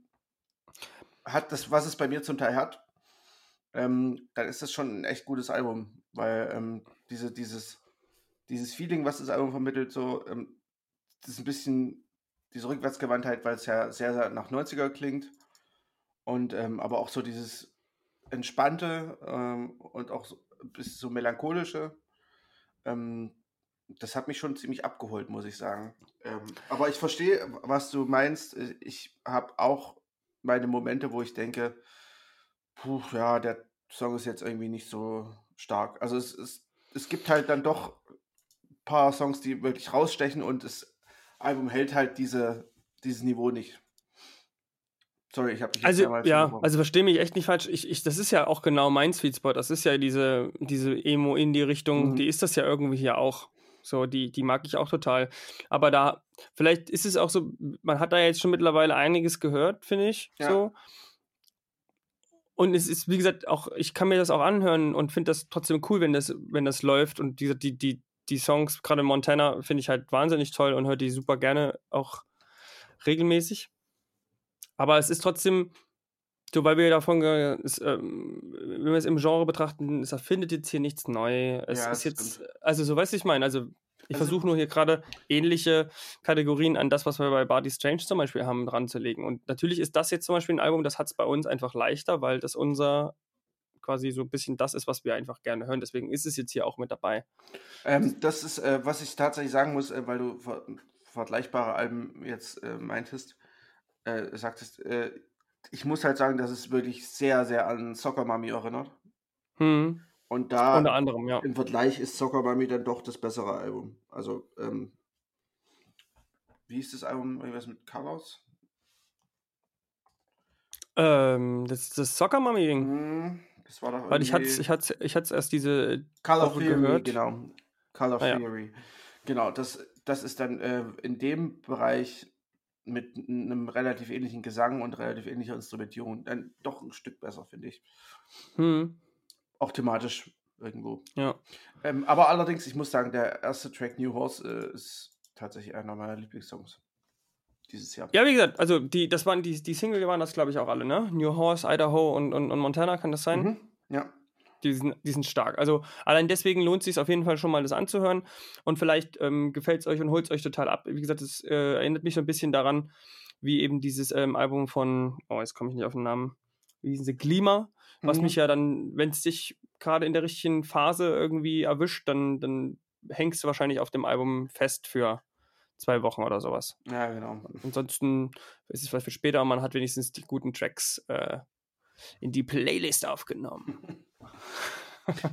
Speaker 1: hat das, was es bei mir zum Teil hat, ähm, dann ist das schon ein echt gutes Album, weil ähm, diese, dieses, dieses Feeling, was das Album vermittelt, so, ähm, das ist ein bisschen diese Rückwärtsgewandtheit, weil es ja sehr, sehr nach 90er klingt und ähm, aber auch so dieses entspannte ähm, und auch so, bis so melancholische. Ähm, das hat mich schon ziemlich abgeholt, muss ich sagen. aber ich verstehe, was du meinst. Ich habe auch meine Momente, wo ich denke, puh, ja, der Song ist jetzt irgendwie nicht so stark. Also es, es, es gibt halt dann doch ein paar Songs, die wirklich rausstechen und das Album hält halt diese, dieses Niveau nicht.
Speaker 2: Sorry, ich habe dich also, ja, also verstehe mich echt nicht falsch. Ich, ich, das ist ja auch genau mein Sweet Spot. Das ist ja diese, diese Emo in die Richtung, mhm. die ist das ja irgendwie hier auch. So, die, die mag ich auch total. Aber da, vielleicht ist es auch so, man hat da jetzt schon mittlerweile einiges gehört, finde ich. Ja. So. Und es ist, wie gesagt, auch, ich kann mir das auch anhören und finde das trotzdem cool, wenn das, wenn das läuft. Und die, die, die, die Songs, gerade Montana, finde ich halt wahnsinnig toll und höre die super gerne auch regelmäßig. Aber es ist trotzdem, so, weil wir davon, es, ähm, wenn wir es im Genre betrachten, es erfindet jetzt hier nichts neu. Es ja, ist jetzt, stimmt. also so weißt du, ich meine, also ich also, versuche nur hier gerade ähnliche Kategorien an das, was wir bei Barty Strange zum Beispiel haben, dran zu legen. Und natürlich ist das jetzt zum Beispiel ein Album, das hat es bei uns einfach leichter, weil das unser quasi so ein bisschen das ist, was wir einfach gerne hören. Deswegen ist es jetzt hier auch mit dabei.
Speaker 1: Ähm, das ist, äh, was ich tatsächlich sagen muss, äh, weil du ver vergleichbare Alben jetzt äh, meintest, äh, sagtest, äh, ich muss halt sagen, dass es wirklich sehr, sehr an Soccer Mami erinnert. Hm. Und da
Speaker 2: Unter anderem, ja.
Speaker 1: im Vergleich ist Soccer Mami dann doch das bessere Album. Also, ähm, wie ist das Album? Irgendwas mit Colors?
Speaker 2: Ähm, das, das Soccer Mami Ding.
Speaker 1: Hm, das war doch
Speaker 2: Weil ich hatte ich hat's, ich hat's erst diese
Speaker 1: Color
Speaker 2: Woche
Speaker 1: Theory,
Speaker 2: gehört.
Speaker 1: genau. Color
Speaker 2: Ah, ja.
Speaker 1: Theory. Genau, das, das ist dann äh, in dem Bereich mit einem relativ ähnlichen Gesang und relativ ähnlicher Instrumentierung dann doch ein Stück besser, finde ich.
Speaker 2: Hm,
Speaker 1: Auch thematisch irgendwo.
Speaker 2: ja.
Speaker 1: Ähm, aber allerdings, ich muss sagen, der erste Track New Horse äh, ist tatsächlich einer meiner Lieblingssongs dieses Jahr.
Speaker 2: Ja, wie gesagt, also die, das waren die, die Single waren das, glaube ich, auch alle, ne? New Horse, Idaho und, und, und Montana, kann das sein?
Speaker 1: Mhm. Ja.
Speaker 2: Die sind, die sind stark. Also allein deswegen lohnt es sich auf jeden Fall schon mal, das anzuhören. Und vielleicht ähm, gefällt es euch und holt es euch total ab. Wie gesagt, es äh, erinnert mich so ein bisschen daran, wie eben dieses ähm, Album von, oh, jetzt komme ich nicht auf den Namen, wie hießen sie, Glima, was
Speaker 1: Mhm.
Speaker 2: mich ja dann, wenn es dich gerade in der richtigen Phase irgendwie erwischt, dann, dann hängst du wahrscheinlich auf dem Album fest für zwei Wochen oder sowas.
Speaker 1: Ja, genau.
Speaker 2: Ansonsten ist es vielleicht für später, man hat wenigstens die guten Tracks äh, in die Playlist aufgenommen.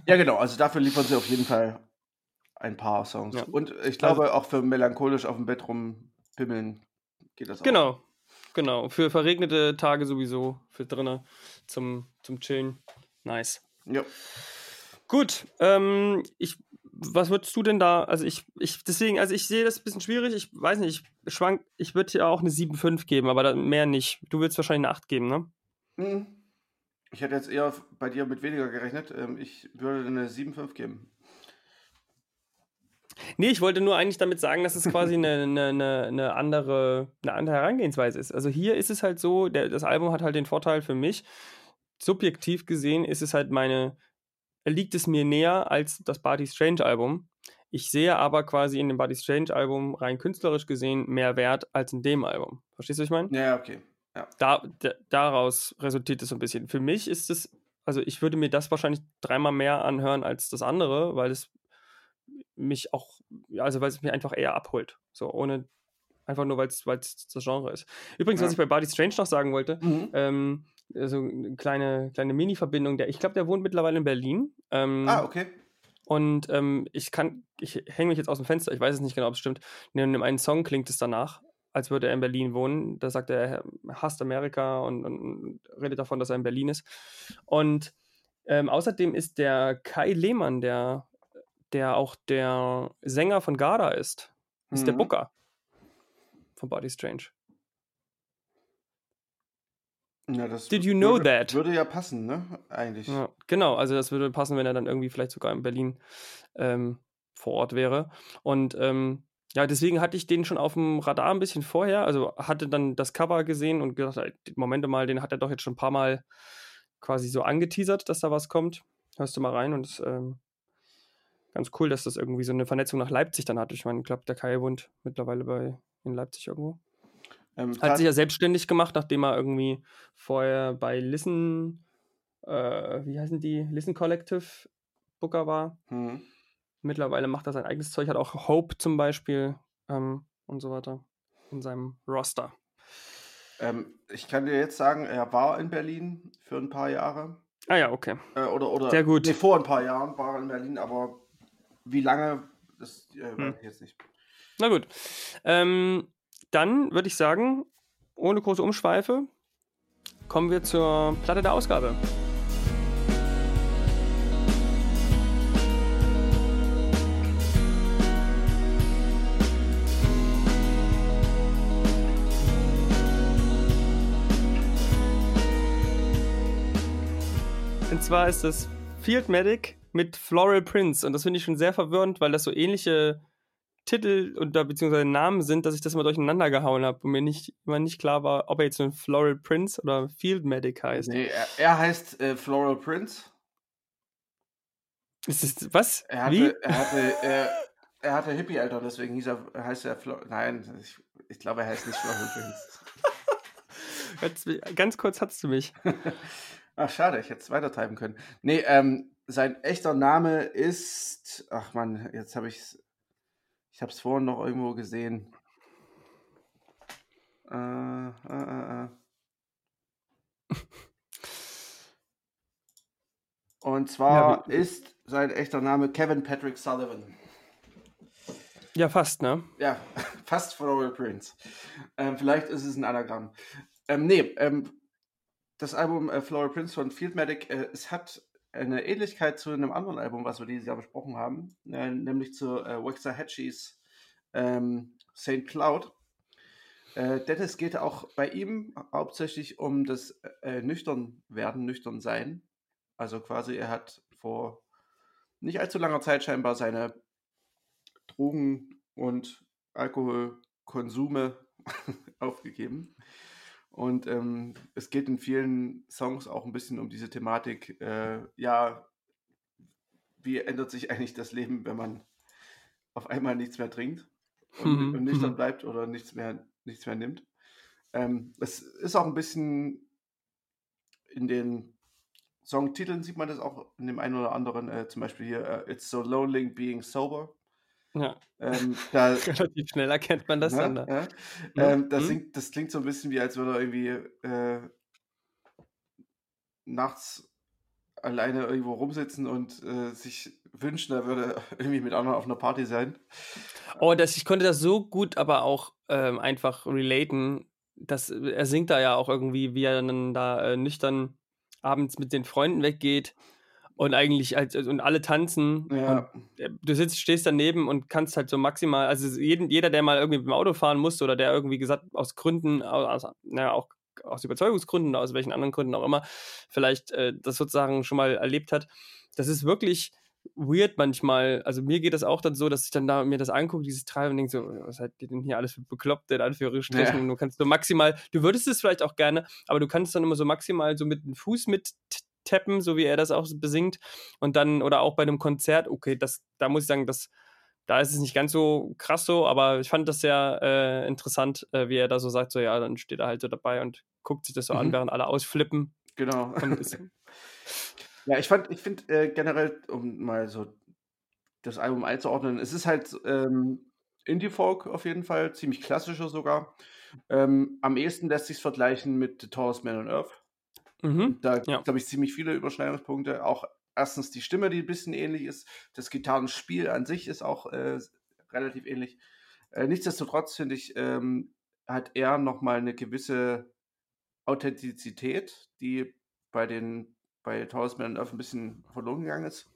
Speaker 1: Ja, genau. Also dafür liefern sie auf jeden Fall ein paar Songs.
Speaker 2: Ja.
Speaker 1: Und ich glaube, auch für melancholisch auf dem Bett rumpimmeln geht das auch.
Speaker 2: Genau, genau. Für verregnete Tage sowieso, für drinnen zum, zum Chillen. Nice.
Speaker 1: Ja.
Speaker 2: Gut, ähm, ich, was würdest du denn da, also ich, ich, deswegen, also ich sehe das ein bisschen schwierig, ich weiß nicht, ich schwank, ich würde dir auch eine 7,5 geben, aber mehr nicht. Du würdest wahrscheinlich eine 8 geben, ne?
Speaker 1: Hm. Ich hätte jetzt eher bei dir mit weniger gerechnet. Ähm, Ich würde eine 7,5 geben.
Speaker 2: Nee, ich wollte nur eigentlich damit sagen, dass es (laughs) quasi eine, eine, eine, andere, eine andere Herangehensweise ist. Also hier ist es halt so, der, das Album hat halt den Vorteil für mich, subjektiv gesehen ist es halt meine, liegt es mir näher als das Body Strange Album. Ich sehe aber quasi in dem Body Strange Album rein künstlerisch gesehen mehr Wert als in dem Album. Verstehst du, was ich meine?
Speaker 1: Ja, okay.
Speaker 2: Da, da, daraus resultiert es so ein bisschen. Für mich ist es, also ich würde mir das wahrscheinlich dreimal mehr anhören als das andere, weil es mich auch, ja, also weil es mich einfach eher abholt. So, ohne, einfach nur, weil es das Genre ist. Übrigens,
Speaker 1: Ja.
Speaker 2: was ich bei Body Strange noch sagen wollte,
Speaker 1: Mhm.
Speaker 2: ähm, also eine kleine, kleine Mini-Verbindung, der, ich glaube, der wohnt mittlerweile in Berlin. Ähm,
Speaker 1: Ah, okay.
Speaker 2: und ähm, ich kann, ich hänge mich jetzt aus dem Fenster, ich weiß es nicht genau, ob es stimmt. In einem einen Song klingt es danach, als würde er in Berlin wohnen. Da sagt er, er hasst Amerika und, und redet davon, dass er in Berlin ist. Und ähm, außerdem ist der Kai Lehmann, der, der auch der Sänger von Garda ist, ist der
Speaker 1: Mhm.
Speaker 2: Booker von Body Strange.
Speaker 1: Ja, das
Speaker 2: Did you know
Speaker 1: würde,
Speaker 2: that?
Speaker 1: Würde ja passen, ne? Eigentlich.
Speaker 2: Ja, genau, also das würde passen, wenn er dann irgendwie vielleicht sogar in Berlin ähm, vor Ort wäre. Und ähm, ja, deswegen hatte ich den schon auf dem Radar ein bisschen vorher. Also hatte dann das Cover gesehen und gedacht, ey, Moment mal, den hat er doch jetzt schon ein paar Mal quasi so angeteasert, dass da was kommt. Hörst du mal rein und es, ähm, ganz cool, dass das irgendwie so eine Vernetzung nach Leipzig dann hat. Ich meine, ich glaube, der Kai wohnt mittlerweile bei in Leipzig irgendwo.
Speaker 1: Ähm,
Speaker 2: Hat sich ja selbstständig gemacht, nachdem er irgendwie vorher bei Listen, äh, wie heißen die, Listen Collective Booker war.
Speaker 1: Mhm.
Speaker 2: Mittlerweile macht er sein eigenes Zeug, hat auch Hope zum Beispiel ähm, und so weiter in seinem Roster.
Speaker 1: Ähm, ich kann dir jetzt sagen, er war in Berlin für ein paar Jahre.
Speaker 2: Ah ja, okay.
Speaker 1: Äh, oder, oder
Speaker 2: Sehr gut.
Speaker 1: Nee, vor ein paar Jahren war er in Berlin, aber wie lange, das äh,
Speaker 2: Hm.
Speaker 1: weiß ich jetzt nicht.
Speaker 2: Na gut. Ähm, dann würde ich sagen, ohne große Umschweife, kommen wir zur Platte der Ausgabe. Und zwar ist das Field Medic mit Floral Prince. Und das finde ich schon sehr verwirrend, weil das so ähnliche Titel oder beziehungsweise Namen sind, dass ich das mal durcheinander gehauen habe und mir nicht immer nicht klar war, ob er jetzt nun Floral Prince oder Field Medic heißt.
Speaker 1: Nee, er, er heißt äh, Floral Prince.
Speaker 2: Ist das was?
Speaker 1: Er hatte,
Speaker 2: Wie?
Speaker 1: er hatte, er, er hatte Hippie-Alter, deswegen hieß er, heißt er Flo Nein, ich, ich glaube, er heißt nicht Floral (laughs) Prince.
Speaker 2: Ganz kurz hat's du mich. (laughs)
Speaker 1: Ach, schade, ich hätte es weiter treiben können. Nee, ähm, sein echter Name ist. Ach man, jetzt habe ich es. Ich habe es vorhin noch irgendwo gesehen. Äh, äh, äh, äh. Und zwar ja, ist sein echter Name Kevin Patrick Sullivan.
Speaker 2: Ja, fast, ne?
Speaker 1: Ja, (laughs) fast Floral Prince. Ähm, vielleicht ist es ein Anagramm. Ähm, nee, ähm, das Album äh, Floral Prince von Fieldmatic, äh, es hat eine Ähnlichkeit zu einem anderen Album, was wir dieses Jahr besprochen haben, äh, nämlich zu äh, Waxahachis ähm, St. Cloud. Äh, denn es geht auch bei ihm hauptsächlich um das äh, nüchtern werden, nüchtern sein. Also quasi, er hat vor nicht allzu langer Zeit scheinbar seine Drogen- und Alkoholkonsume (laughs) aufgegeben. Und ähm, es geht in vielen Songs auch ein bisschen um diese Thematik, äh, ja, wie ändert sich eigentlich das Leben, wenn man auf einmal nichts mehr trinkt und, mhm. und nüchtern mhm. bleibt oder nichts mehr, nichts mehr nimmt. Ähm, es ist auch ein bisschen in den Songtiteln sieht man das auch in dem einen oder anderen, äh, zum Beispiel hier uh, It's So Lonely Being Sober.
Speaker 2: Ja. Ähm, (laughs) da, Relativ schnell erkennt man das
Speaker 1: ja,
Speaker 2: dann. Da.
Speaker 1: Ja. Ähm, das, mhm. das, klingt so ein bisschen wie, als würde er irgendwie äh, nachts alleine irgendwo rumsitzen und äh, sich wünschen, er würde (laughs) irgendwie mit anderen auf einer Party sein.
Speaker 2: Oh, das, ich konnte das so gut aber auch ähm, einfach relaten. Dass, er singt da ja auch irgendwie, wie er dann da äh, nüchtern abends mit den Freunden weggeht und eigentlich halt, und alle tanzen. Ja. Äh, du sitzt, stehst daneben und kannst halt so maximal, also jeden, jeder, der mal irgendwie mit dem Auto fahren musste oder der irgendwie gesagt, aus Gründen, aus, naja, auch aus Überzeugungsgründen oder aus welchen anderen Gründen auch immer, vielleicht äh, das sozusagen schon mal erlebt hat. Das ist wirklich weird manchmal. Also mir geht das auch dann so, dass ich dann da mir das angucke, dieses Treiben und denke so, was seid ihr denn hier alles für bekloppt, in Anführungsstrichen. Ja. Du kannst so maximal, du würdest es vielleicht auch gerne, aber du kannst dann immer so maximal so mit dem Fuß mit tappen, so wie er das auch besingt. Und dann, oder auch bei einem Konzert, okay, das, da muss ich sagen, das, da ist es nicht ganz so krass so, aber ich fand das sehr äh, interessant, äh, wie er da so sagt, so ja, dann steht er halt so dabei und guckt sich das so mhm. an, während alle ausflippen.
Speaker 1: Genau. (laughs) ja, ich fand, ich finde äh, generell, um mal so das Album einzuordnen, es ist halt ähm, Indie-Folk auf jeden Fall, ziemlich klassischer sogar. Ähm, am ehesten lässt sich vergleichen mit The Tallest Man on Earth. Mhm. Da ja. glaube ich ziemlich viele Überschneidungspunkte. Auch erstens die Stimme, die ein bisschen ähnlich ist. Das Gitarrenspiel an sich ist auch äh, relativ ähnlich. Äh, nichtsdestotrotz finde ich, ähm, hat er nochmal eine gewisse Authentizität, die bei den bei Taurus Man ein bisschen verloren gegangen ist.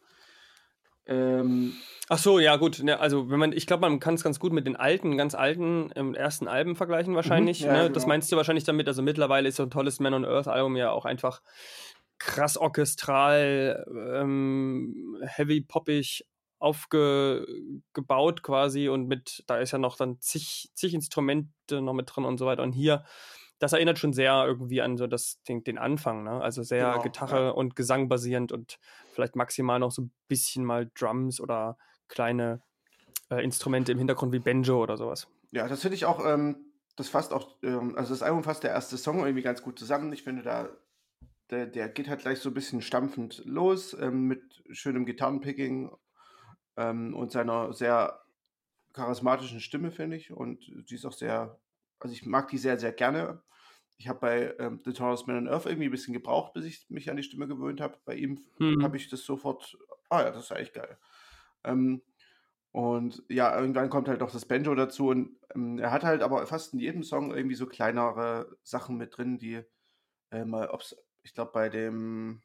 Speaker 2: Ähm, Ach so, ja gut. Ne, also wenn man, ich glaube, man kann es ganz gut mit den alten, ganz alten ähm, ersten Alben vergleichen wahrscheinlich. Mhm, ja, ne? genau. Das meinst du wahrscheinlich damit. Also mittlerweile ist so ein tolles Man on Earth Album ja auch einfach krass orchestral, ähm, heavy poppig aufgebaut quasi und mit, da ist ja noch dann zig, zig Instrumente noch mit drin und so weiter. Und hier das erinnert schon sehr irgendwie an so das, den, den Anfang, ne? Also sehr genau, Gitarre ja. und Gesang basierend und vielleicht maximal noch so ein bisschen mal Drums oder kleine äh, Instrumente im Hintergrund wie Banjo oder sowas.
Speaker 1: Ja, das finde ich auch, ähm, das fasst auch, ähm, also das Album fasst der erste Song irgendwie ganz gut zusammen. Ich finde da, der, der geht halt gleich so ein bisschen stampfend los ähm, mit schönem Gitarrenpicking ähm, und seiner sehr charismatischen Stimme, finde ich. Und die ist auch sehr, also ich mag die sehr, sehr gerne. Ich habe bei ähm, The Tallest Man on Earth irgendwie ein bisschen gebraucht, bis ich mich an die Stimme gewöhnt habe. Bei ihm hm. habe ich das sofort, ah ja, das ist eigentlich geil. Ähm, und ja, irgendwann kommt halt noch das Banjo dazu und ähm, er hat halt aber fast in jedem Song irgendwie so kleinere Sachen mit drin, die äh, mal, ob's, ich glaube bei dem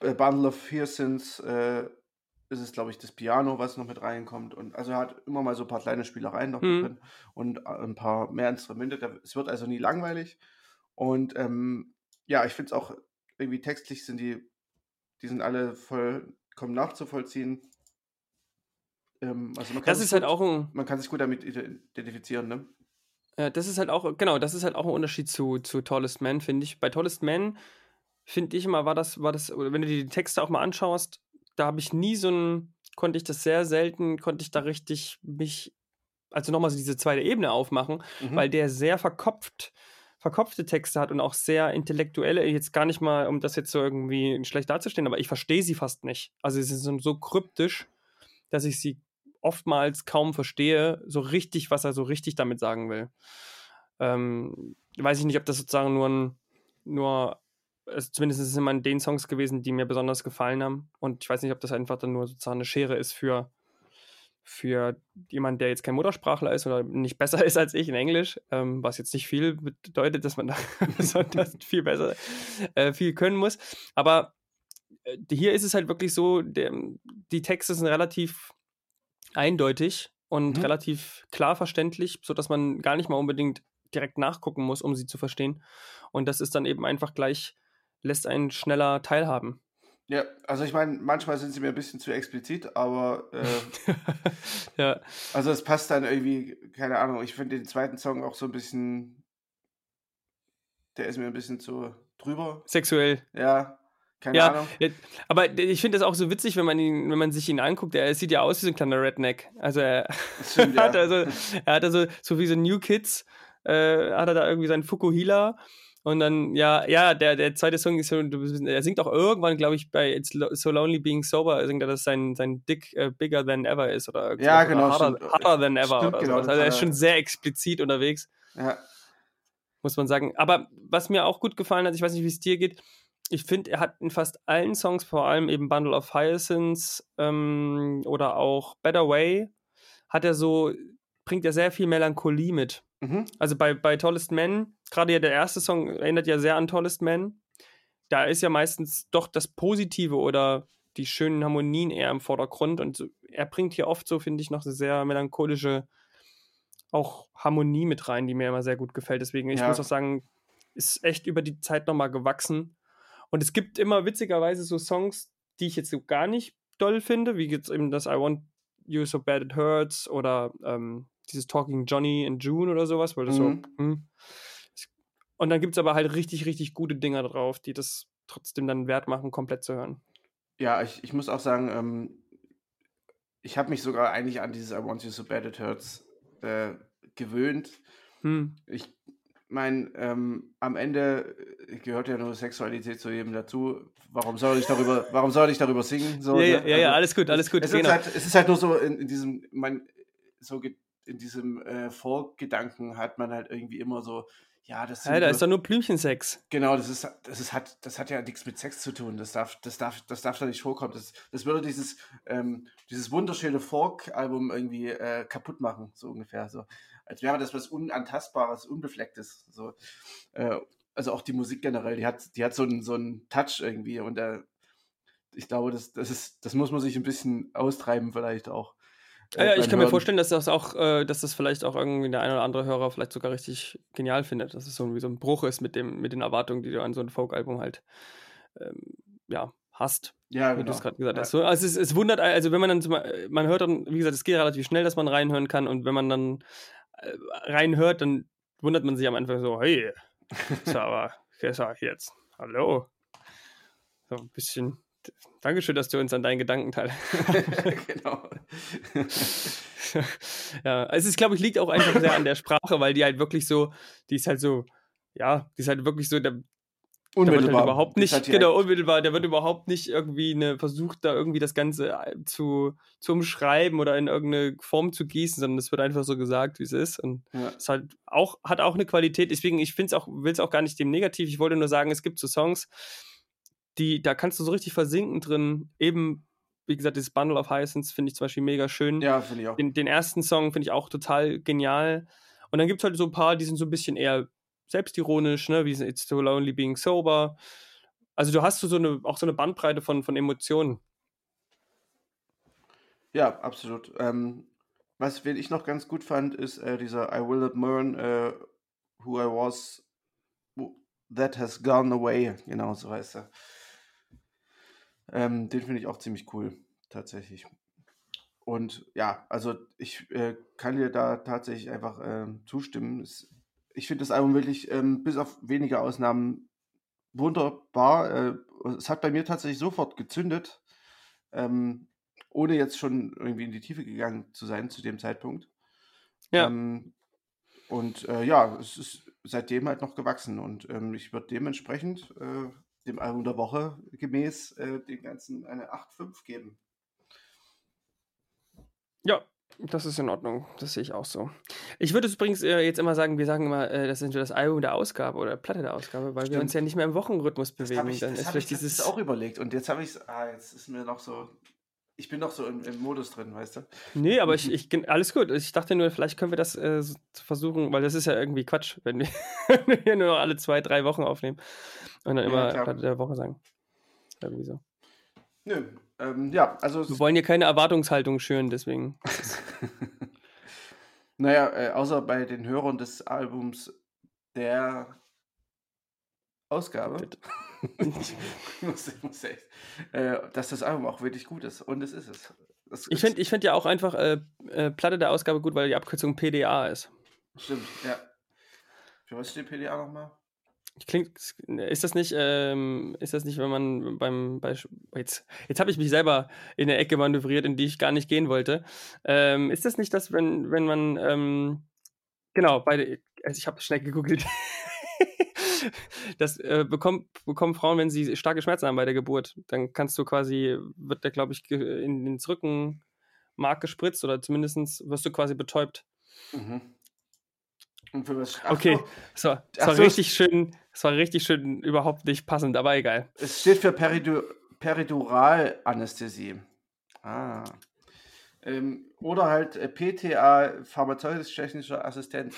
Speaker 1: äh, Bundle of Fearsons äh, ist es, glaube ich, das Piano, was noch mit reinkommt. Und also er hat immer mal so ein paar kleine Spielereien noch mhm. drin und äh, ein paar mehr Instrumente. Es wird also nie langweilig. Und ähm, ja, ich finde es auch irgendwie textlich sind die, die sind alle vollkommen nachzuvollziehen.
Speaker 2: Ähm, also man kann das ist halt gut, halt auch ein.
Speaker 1: Man kann sich gut damit identifizieren, ne?
Speaker 2: Das ist halt auch, genau, das ist halt auch ein Unterschied zu, zu Tallest Man, finde ich. Bei Tallest Man, finde ich immer, war das, war das, wenn du dir die Texte auch mal anschaust, da habe ich nie so ein, konnte ich das sehr selten, konnte ich da richtig mich, also nochmal so diese zweite Ebene aufmachen, mhm. weil der sehr verkopft, verkopfte Texte hat und auch sehr intellektuelle, jetzt gar nicht mal, um das jetzt so irgendwie schlecht darzustellen, aber ich verstehe sie fast nicht. Also sie sind so kryptisch, dass ich sie oftmals kaum verstehe, so richtig, was er so richtig damit sagen will. Ähm, weiß ich nicht, ob das sozusagen nur ein, nur also zumindest ist es immer in den Songs gewesen, die mir besonders gefallen haben. Und ich weiß nicht, ob das einfach dann nur sozusagen eine Schere ist für, für jemanden, der jetzt kein Muttersprachler ist oder nicht besser (laughs) ist als ich in Englisch, ähm, was jetzt nicht viel bedeutet, dass man da (laughs) besonders viel besser, äh, viel können muss. Aber äh, hier ist es halt wirklich so, der, die Texte sind relativ eindeutig und mhm. relativ klar verständlich, sodass man gar nicht mal unbedingt direkt nachgucken muss, um sie zu verstehen. Und das ist dann eben einfach gleich, lässt einen schneller teilhaben.
Speaker 1: Ja, also ich meine, manchmal sind sie mir ein bisschen zu explizit, aber äh, (laughs) ja. Also es passt dann irgendwie, keine Ahnung, ich finde den zweiten Song auch so ein bisschen, der ist mir ein bisschen zu drüber.
Speaker 2: Sexuell.
Speaker 1: Ja, keine ja, Ahnung.
Speaker 2: Aber ich finde das auch so witzig, wenn man ihn, wenn man sich ihn anguckt. Er sieht ja aus wie so ein kleiner Redneck. Also er, stimmt, (laughs) hat ja. also, er hat also so wie so New Kids, äh, hat er da irgendwie seinen Fukuhila. Und dann, ja, ja, der, der zweite Song ist so, er singt auch irgendwann, glaube ich, bei It's So Lonely Being Sober, singt er, dass sein, sein Dick uh, bigger than ever ist oder
Speaker 1: Ja, genau. Oder
Speaker 2: harder, harder than ever stimmt, oder genau, sowas. Also er ist schon sehr explizit unterwegs.
Speaker 1: Ja.
Speaker 2: Muss man sagen. Aber was mir auch gut gefallen hat, ich weiß nicht, wie es dir geht, ich finde, er hat in fast allen Songs, vor allem eben Bundle of Hyacinths ähm, oder auch Better Way, hat er so, bringt er sehr viel Melancholie mit. Mhm. Also bei, bei Tallest Man, gerade ja der erste Song erinnert ja sehr an Tallest Man. Da ist ja meistens doch das Positive oder die schönen Harmonien eher im Vordergrund und er bringt hier oft so, finde ich, noch eine sehr melancholische auch Harmonie mit rein, die mir immer sehr gut gefällt. Deswegen, ich ja. muss auch sagen, ist echt über die Zeit nochmal gewachsen. Und es gibt immer witzigerweise so Songs, die ich jetzt so gar nicht doll finde, wie jetzt eben das I Want You So Bad It Hurts oder ähm, dieses Talking Johnny in June oder sowas, weil das mhm. so. Hm. Und dann gibt es aber halt richtig, richtig gute Dinger drauf, die das trotzdem dann wert machen, komplett zu hören.
Speaker 1: Ja, ich, ich muss auch sagen, ähm, ich habe mich sogar eigentlich an dieses I Want You So Bad It Hurts äh, gewöhnt. Hm. Ich meine, ähm, am Ende äh, gehört ja nur Sexualität zu jedem dazu. Warum soll ich darüber, (laughs) warum soll ich darüber singen?
Speaker 2: So, ja, ne? ja, ja, also, alles gut, alles gut.
Speaker 1: Es, es, ist, halt, es ist halt nur so in, in diesem, man, so in diesem äh, Vorgedanken hat man halt irgendwie immer so, ja, das
Speaker 2: ja, da ist doch nur Blümchensex.
Speaker 1: Genau, das ist, das ist hat, das hat ja nichts mit Sex zu tun. Das darf, das darf, das darf da nicht vorkommen. Das, das würde dieses, ähm, dieses wunderschöne Folk-Album irgendwie äh, kaputt machen, so ungefähr. So als wäre das was Unantastbares, Unbeflecktes. So. Äh, also auch die Musik generell, die hat, die hat so einen, so einen Touch irgendwie und äh, ich glaube, das, das, ist, das muss man sich ein bisschen austreiben, vielleicht auch.
Speaker 2: Äh, ja, ich kann Hören. mir vorstellen, dass das auch, äh, dass das vielleicht auch irgendwie der eine oder andere Hörer vielleicht sogar richtig genial findet, dass es so wie so ein Bruch ist mit dem, mit den Erwartungen, die du an so ein Folk-Album halt ähm, ja, hast.
Speaker 1: Ja,
Speaker 2: genau. Wie du es gerade gesagt ja. hast. So, also es, es, wundert, also wenn man dann, man hört dann, wie gesagt, es geht relativ schnell, dass man reinhören kann und wenn man dann äh, reinhört, dann wundert man sich am Anfang so, hey, ist (laughs) aber, jetzt, hallo. So ein bisschen, Dankeschön, dass du uns an deinen Gedanken teilst. (laughs) (laughs) genau. ja, es glaube ich, liegt auch einfach sehr an der Sprache, weil die halt wirklich so, die ist halt so, ja, die ist halt wirklich so, der, Unmittelbar. Der wird halt überhaupt nicht, halt genau, unmittelbar, der wird überhaupt nicht irgendwie eine, versucht, da irgendwie das Ganze äh, zu, zu umschreiben oder in irgendeine Form zu gießen, sondern es wird einfach so gesagt, wie es ist. Und ja. es halt auch, hat auch eine Qualität. Deswegen, ich finde es auch, will es auch gar nicht dem negativ. Ich wollte nur sagen, es gibt so Songs, die, da kannst du so richtig versinken drin. Eben, wie gesagt, das Bundle of Hyacinths finde ich zum Beispiel mega schön.
Speaker 1: Ja, finde ich auch.
Speaker 2: Den, den ersten Song finde ich auch total genial. Und dann gibt es halt so ein paar, die sind so ein bisschen eher selbstironisch, ne, wie It's So Lonely Being Sober. Also du hast so eine, auch so eine Bandbreite von, von Emotionen.
Speaker 1: Ja, absolut. Ähm, was ich noch ganz gut fand, ist äh, dieser I Will Not Mourn äh, Who I Was That Has Gone Away. Genau, so heißt er. Ähm, den finde ich auch ziemlich cool, tatsächlich. Und ja, also ich äh, kann dir da tatsächlich einfach äh, zustimmen. Es ich finde das Album wirklich ähm, bis auf wenige Ausnahmen wunderbar. Äh, es hat bei mir tatsächlich sofort gezündet, ähm, ohne jetzt schon irgendwie in die Tiefe gegangen zu sein zu dem Zeitpunkt. Ja. Ähm, und äh, ja, es ist seitdem halt noch gewachsen und ähm, ich würde dementsprechend äh, dem Album der Woche gemäß äh, den ganzen eine 8,5 geben.
Speaker 2: Ja, das ist in Ordnung. Das sehe ich auch so. Ich würde übrigens äh, jetzt immer sagen, wir sagen immer, äh, das ist das Album der Ausgabe oder Platte der Ausgabe, weil Stimmt. wir uns ja nicht mehr im Wochenrhythmus bewegen.
Speaker 1: Ich,
Speaker 2: Dann
Speaker 1: das ist vielleicht ich, dieses. auch überlegt und jetzt habe ich es, ah, jetzt ist mir noch so. Ich bin noch so im, im, Modus drin, weißt du?
Speaker 2: Nee, aber ich, (laughs) ich, alles gut. Ich dachte nur, vielleicht können wir das äh, versuchen, weil das ist ja irgendwie Quatsch, wenn wir, (laughs) hier nur alle zwei, drei Wochen aufnehmen und dann immer ja, Platte der Woche sagen. Irgendwie so.
Speaker 1: Nö, ähm, ja, also.
Speaker 2: Wir wollen hier keine Erwartungshaltung schüren, deswegen. (laughs)
Speaker 1: naja, äh, außer bei den Hörern des Albums der Ausgabe. ich (laughs) muss, muss echt, äh, dass das Album auch wirklich gut ist. Und es ist es.
Speaker 2: Das ich finde ich find ja auch einfach äh, äh, Platte der Ausgabe gut, weil die Abkürzung PDA ist.
Speaker 1: Stimmt, ja. Für was steht PDA nochmal?
Speaker 2: Klingt, ist das nicht, ähm, ist das nicht, wenn man beim, bei, jetzt, jetzt habe ich mich selber in eine Ecke manövriert, in die ich gar nicht gehen wollte. Ähm, ist das nicht das, wenn, wenn man, ähm, genau, bei, also ich habe schnell gegoogelt. (laughs) das äh, bekommt, bekommen Frauen, wenn sie starke Schmerzen haben bei der Geburt. Dann kannst du quasi, wird der, glaube ich, in den Rückenmark gespritzt oder zumindest wirst du quasi betäubt. Mhm. Und für was? Ach okay, so, war so, richtig schön, es war richtig schön überhaupt nicht passend, aber egal.
Speaker 1: Es steht für Peridu Periduralanästhesie. Ah. Ähm, oder halt äh, PTA, pharmazeutisch-technischer Assistent.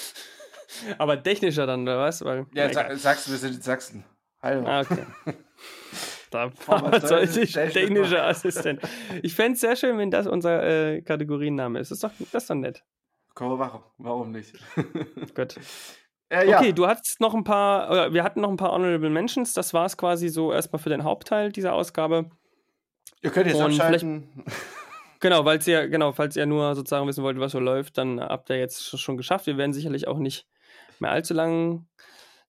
Speaker 1: (laughs)
Speaker 2: aber technischer dann, oder was? Weil,
Speaker 1: ja, sa Sachsen, wir sind in Sachsen. Hallo. Ah, okay. (laughs)
Speaker 2: Da pharmazeutisch-technischer Assistent. Ich fände es sehr schön, wenn das unser äh, Kategorienname ist. Das ist doch, das ist doch nett.
Speaker 1: Komm, warum, warum nicht?
Speaker 2: Gut. (laughs) Äh, ja. Okay, du hattest noch ein paar, wir hatten noch ein paar Honorable Mentions. Das war es quasi so erstmal für den Hauptteil dieser Ausgabe.
Speaker 1: Ihr könnt jetzt Und abschalten. (laughs)
Speaker 2: Genau, weil ihr, genau, falls ihr nur sozusagen wissen wollt, was so läuft, dann habt ihr jetzt schon geschafft. Wir werden sicherlich auch nicht mehr allzu lang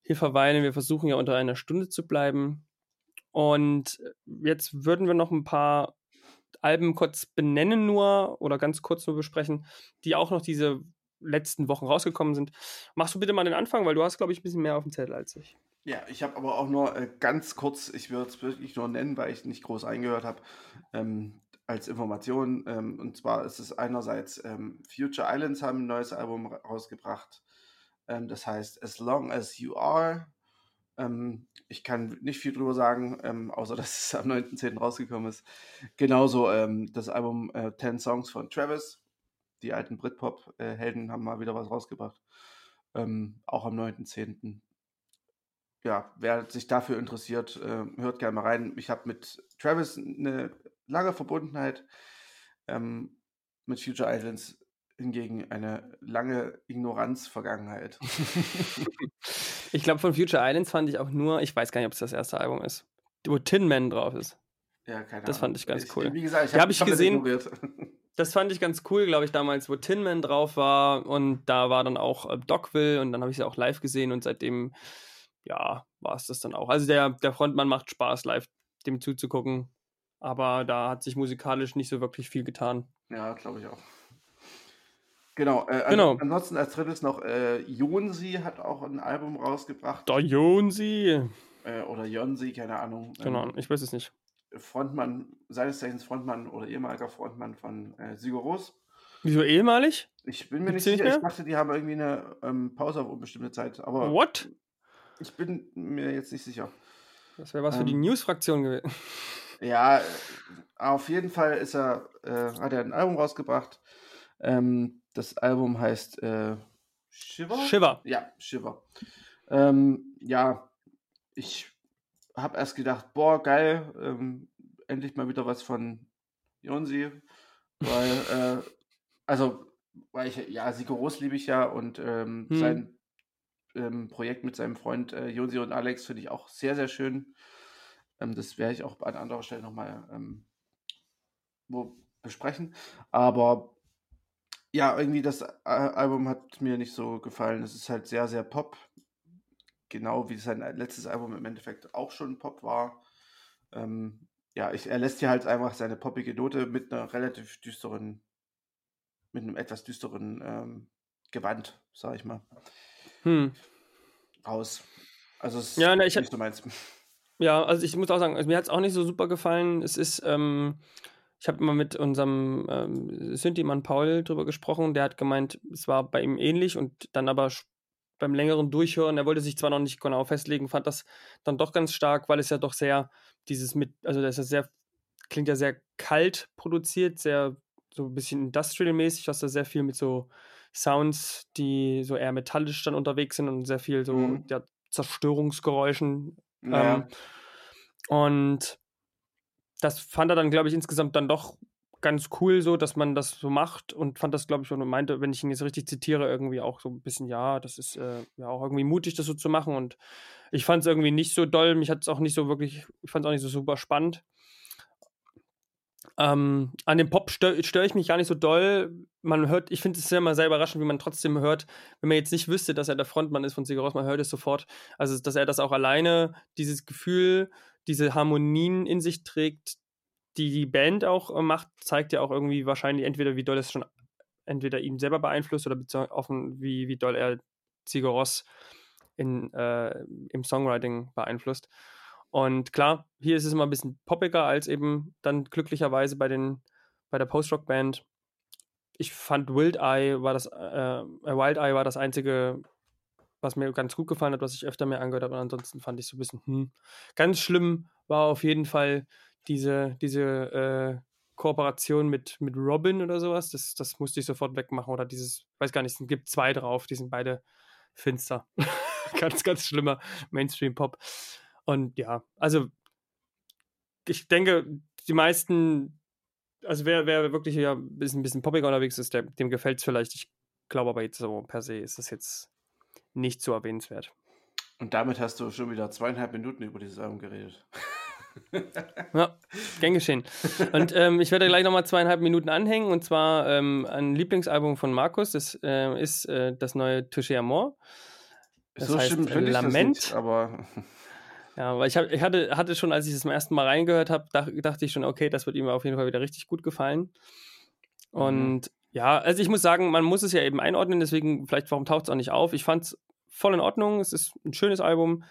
Speaker 2: hier verweilen. Wir versuchen ja unter einer Stunde zu bleiben. Und jetzt würden wir noch ein paar Alben kurz benennen nur oder ganz kurz nur besprechen, die auch noch diese letzten Wochen rausgekommen sind. Machst du bitte mal den Anfang, weil du hast, glaube ich, ein bisschen mehr auf dem Zettel als ich.
Speaker 1: Ja, ich habe aber auch nur äh, ganz kurz, ich würde es wirklich nur nennen, weil ich nicht groß eingehört habe, ähm, als Information. Ähm, und zwar ist es einerseits ähm, Future Islands haben ein neues Album rausgebracht. Ähm, das heißt As Long As You Are. Ähm, ich kann nicht viel drüber sagen, ähm, außer (laughs) dass es am 9.10. rausgekommen ist. Genauso das Album äh, 10 Songs von Travis. Die alten Britpop-Helden haben mal wieder was rausgebracht. Ähm, auch am 9.10. Ja, wer sich dafür interessiert, äh, hört gerne mal rein. Ich habe mit Travis eine lange Verbundenheit. Ähm, mit Future Islands hingegen eine lange Ignoranz-Vergangenheit. (laughs)
Speaker 2: ich glaube, von Future Islands fand ich auch nur, ich weiß gar nicht, ob es das erste Album ist, wo Tin Man drauf ist.
Speaker 1: Ja, keine
Speaker 2: Das fand ich ganz cool.
Speaker 1: Ich, wie gesagt, ich
Speaker 2: habe hab ich gesehen. (laughs) Das fand ich ganz cool, glaube ich, damals, wo Tin Man drauf war und da war dann auch äh, Dogville und dann habe ich sie auch live gesehen und seitdem, ja, war es das dann auch. Also der, der Frontmann macht Spaß, live dem zuzugucken, aber da hat sich musikalisch nicht so wirklich viel getan.
Speaker 1: Ja, glaube ich auch. Genau, äh, genau. ansonsten als drittes noch äh, Jonsi hat auch ein Album rausgebracht.
Speaker 2: Da Jonsi.
Speaker 1: Äh, oder Jonsi, keine Ahnung.
Speaker 2: Genau, ähm, ich weiß es nicht.
Speaker 1: Frontmann, seines Zeichens Frontmann oder ehemaliger Frontmann von äh, Sigoros.
Speaker 2: Wieso ehemalig?
Speaker 1: Ich bin mir Gibt's nicht sicher. Nicht ich dachte, die haben irgendwie eine ähm, Pause auf unbestimmte Zeit. Aber
Speaker 2: What?
Speaker 1: Ich bin mir jetzt nicht sicher.
Speaker 2: Das wäre was ähm, für die ähm, News-Fraktion gewesen. (laughs)
Speaker 1: Ja, auf jeden Fall ist er, äh, hat er ein Album rausgebracht. Ähm, das Album heißt äh, Shiver?
Speaker 2: Shiver.
Speaker 1: Ja, Shiver. Ähm, ja, ich habe erst gedacht, boah, geil, ähm, endlich mal wieder was von Jonsi, weil, (laughs) äh, also, weil ich, ja, Sigoros liebe ich ja und ähm, hm. sein ähm, Projekt mit seinem Freund äh, Jonsi und Alex finde ich auch sehr, sehr schön. Ähm, das werde ich auch an anderer Stelle nochmal ähm, besprechen. Aber ja, irgendwie das Album hat mir nicht so gefallen. Es ist halt sehr, sehr Pop. Genau wie sein letztes Album im Endeffekt auch schon Pop war. Ähm, ja, ich, er lässt hier halt einfach seine poppige Note mit einer relativ düsteren, mit einem etwas düsteren ähm, Gewand, sag ich mal. Hm. Raus. Also es
Speaker 2: ja, ne, ich
Speaker 1: nicht so meins.
Speaker 2: Ja, also ich muss auch sagen, also mir hat es auch nicht so super gefallen. Es ist, ähm, ich habe immer mit unserem ähm, Synthi-Mann Paul drüber gesprochen. Der hat gemeint, es war bei ihm ähnlich und dann aber beim längeren Durchhören, er wollte sich zwar noch nicht genau festlegen, fand das dann doch ganz stark, weil es ja doch sehr dieses mit, also das ist ja sehr, klingt ja sehr kalt produziert, sehr so ein bisschen industrial-mäßig, was da sehr viel mit so Sounds, die so eher metallisch dann unterwegs sind und sehr viel so mhm. ja, Zerstörungsgeräuschen. Ja. Ähm, und das fand er dann, glaube ich, insgesamt dann doch ganz cool so, dass man das so macht und fand das, glaube ich, und meinte, wenn ich ihn jetzt richtig zitiere, irgendwie auch so ein bisschen, ja, das ist äh, ja auch irgendwie mutig, das so zu machen und ich fand es irgendwie nicht so doll, mich hat es auch nicht so wirklich, ich fand es auch nicht so super spannend. Ähm, an dem Pop störe stör ich mich gar nicht so doll. Man hört, ich finde es ja immer sehr überraschend, wie man trotzdem hört, wenn man jetzt nicht wüsste, dass er der Frontmann ist von Sigaros, man hört es sofort. Also, dass er das auch alleine, dieses Gefühl, diese Harmonien in sich trägt, die die Band auch äh, macht, zeigt ja auch irgendwie wahrscheinlich entweder, wie doll es schon entweder ihn selber beeinflusst oder offen, wie, wie doll er Sigaros in, äh, im Songwriting beeinflusst. Und klar, hier ist es immer ein bisschen poppiger als eben dann glücklicherweise bei den bei der Post-Rock-Band. Ich fand Wild Eye war das äh, äh, Wild Eye war das einzige, was mir ganz gut gefallen hat, was ich öfter mehr angehört habe. Und ansonsten fand ich so ein bisschen, hm. Ganz schlimm war auf jeden Fall diese, diese äh, Kooperation mit, mit Robin oder sowas. Das, das musste ich sofort wegmachen. Oder dieses, weiß gar nicht, es gibt zwei drauf, die sind beide finster. (laughs) ganz, ganz schlimmer Mainstream-Pop. Und ja, also ich denke, die meisten, also wer, wer wirklich ja ein bisschen, ein bisschen poppiger unterwegs ist, der, dem gefällt es vielleicht. Ich glaube aber jetzt so per se ist das jetzt nicht so erwähnenswert.
Speaker 1: Und damit hast du schon wieder zweieinhalb Minuten über dieses Album geredet. (laughs)
Speaker 2: ja, gern geschehen. Und ähm, ich werde gleich nochmal zweieinhalb Minuten anhängen und zwar ähm, ein Lieblingsalbum von Markus. Das äh, ist äh, das neue Touché Amor. Das so heißt Lament. Nicht, aber (laughs) ja, weil ich, hab, ich hatte, hatte schon, als ich das zum ersten Mal reingehört habe, dach, dachte ich schon, okay, das wird ihm auf jeden Fall wieder richtig gut gefallen. Und mhm. ja, also ich muss sagen, man muss es ja eben einordnen, deswegen, vielleicht, warum taucht es auch nicht auf? Ich fand es voll in Ordnung, es ist ein schönes Album.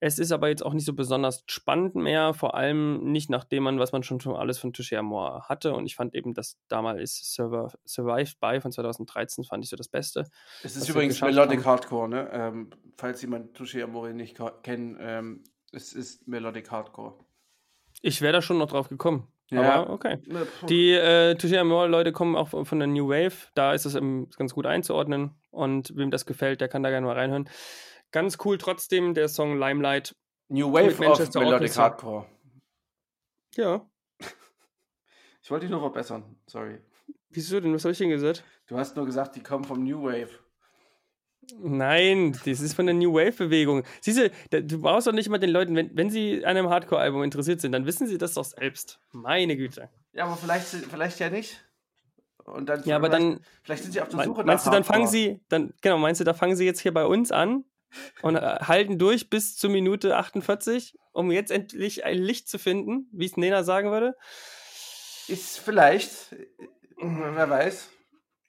Speaker 2: Es ist aber jetzt auch nicht so besonders spannend mehr, vor allem nicht nachdem man, was man schon, schon alles von Touché Amor hatte. Und ich fand eben, dass damals Survive, Survived By von 2013 fand ich so das Beste.
Speaker 1: Es ist übrigens Melodic haben. Hardcore, ne? Ähm, falls jemand Touché Amore nicht kennt, ähm, es ist Melodic Hardcore.
Speaker 2: Ich wäre da schon noch drauf gekommen. Ja. Aber okay. Ne, Die äh, Touché Amore-Leute kommen auch von der New Wave. Da ist es ganz gut einzuordnen. Und wem das gefällt, der kann da gerne mal reinhören. Ganz cool trotzdem der Song Limelight.
Speaker 1: New Wave of Melodic Hardcore.
Speaker 2: Ja. (laughs)
Speaker 1: Ich wollte dich nur verbessern. Sorry.
Speaker 2: Wieso denn? Was habe ich denn gesagt?
Speaker 1: Du hast nur gesagt, die kommen vom New Wave.
Speaker 2: Nein, das ist von der New Wave-Bewegung. Siehst du, du brauchst doch nicht mal den Leuten, wenn, wenn sie an einem Hardcore-Album interessiert sind, dann wissen sie das doch selbst. Meine Güte.
Speaker 1: Ja, aber vielleicht, vielleicht ja nicht. Und dann
Speaker 2: ja, aber dann.
Speaker 1: Vielleicht sind sie auf der Suche
Speaker 2: mein, Meinst du, dann fangen sie, dann, genau, meinst du, da fangen sie jetzt hier bei uns an und äh, halten durch bis zur Minute 48, um jetzt endlich ein Licht zu finden, wie es Nena sagen würde?
Speaker 1: Ist vielleicht, wer weiß.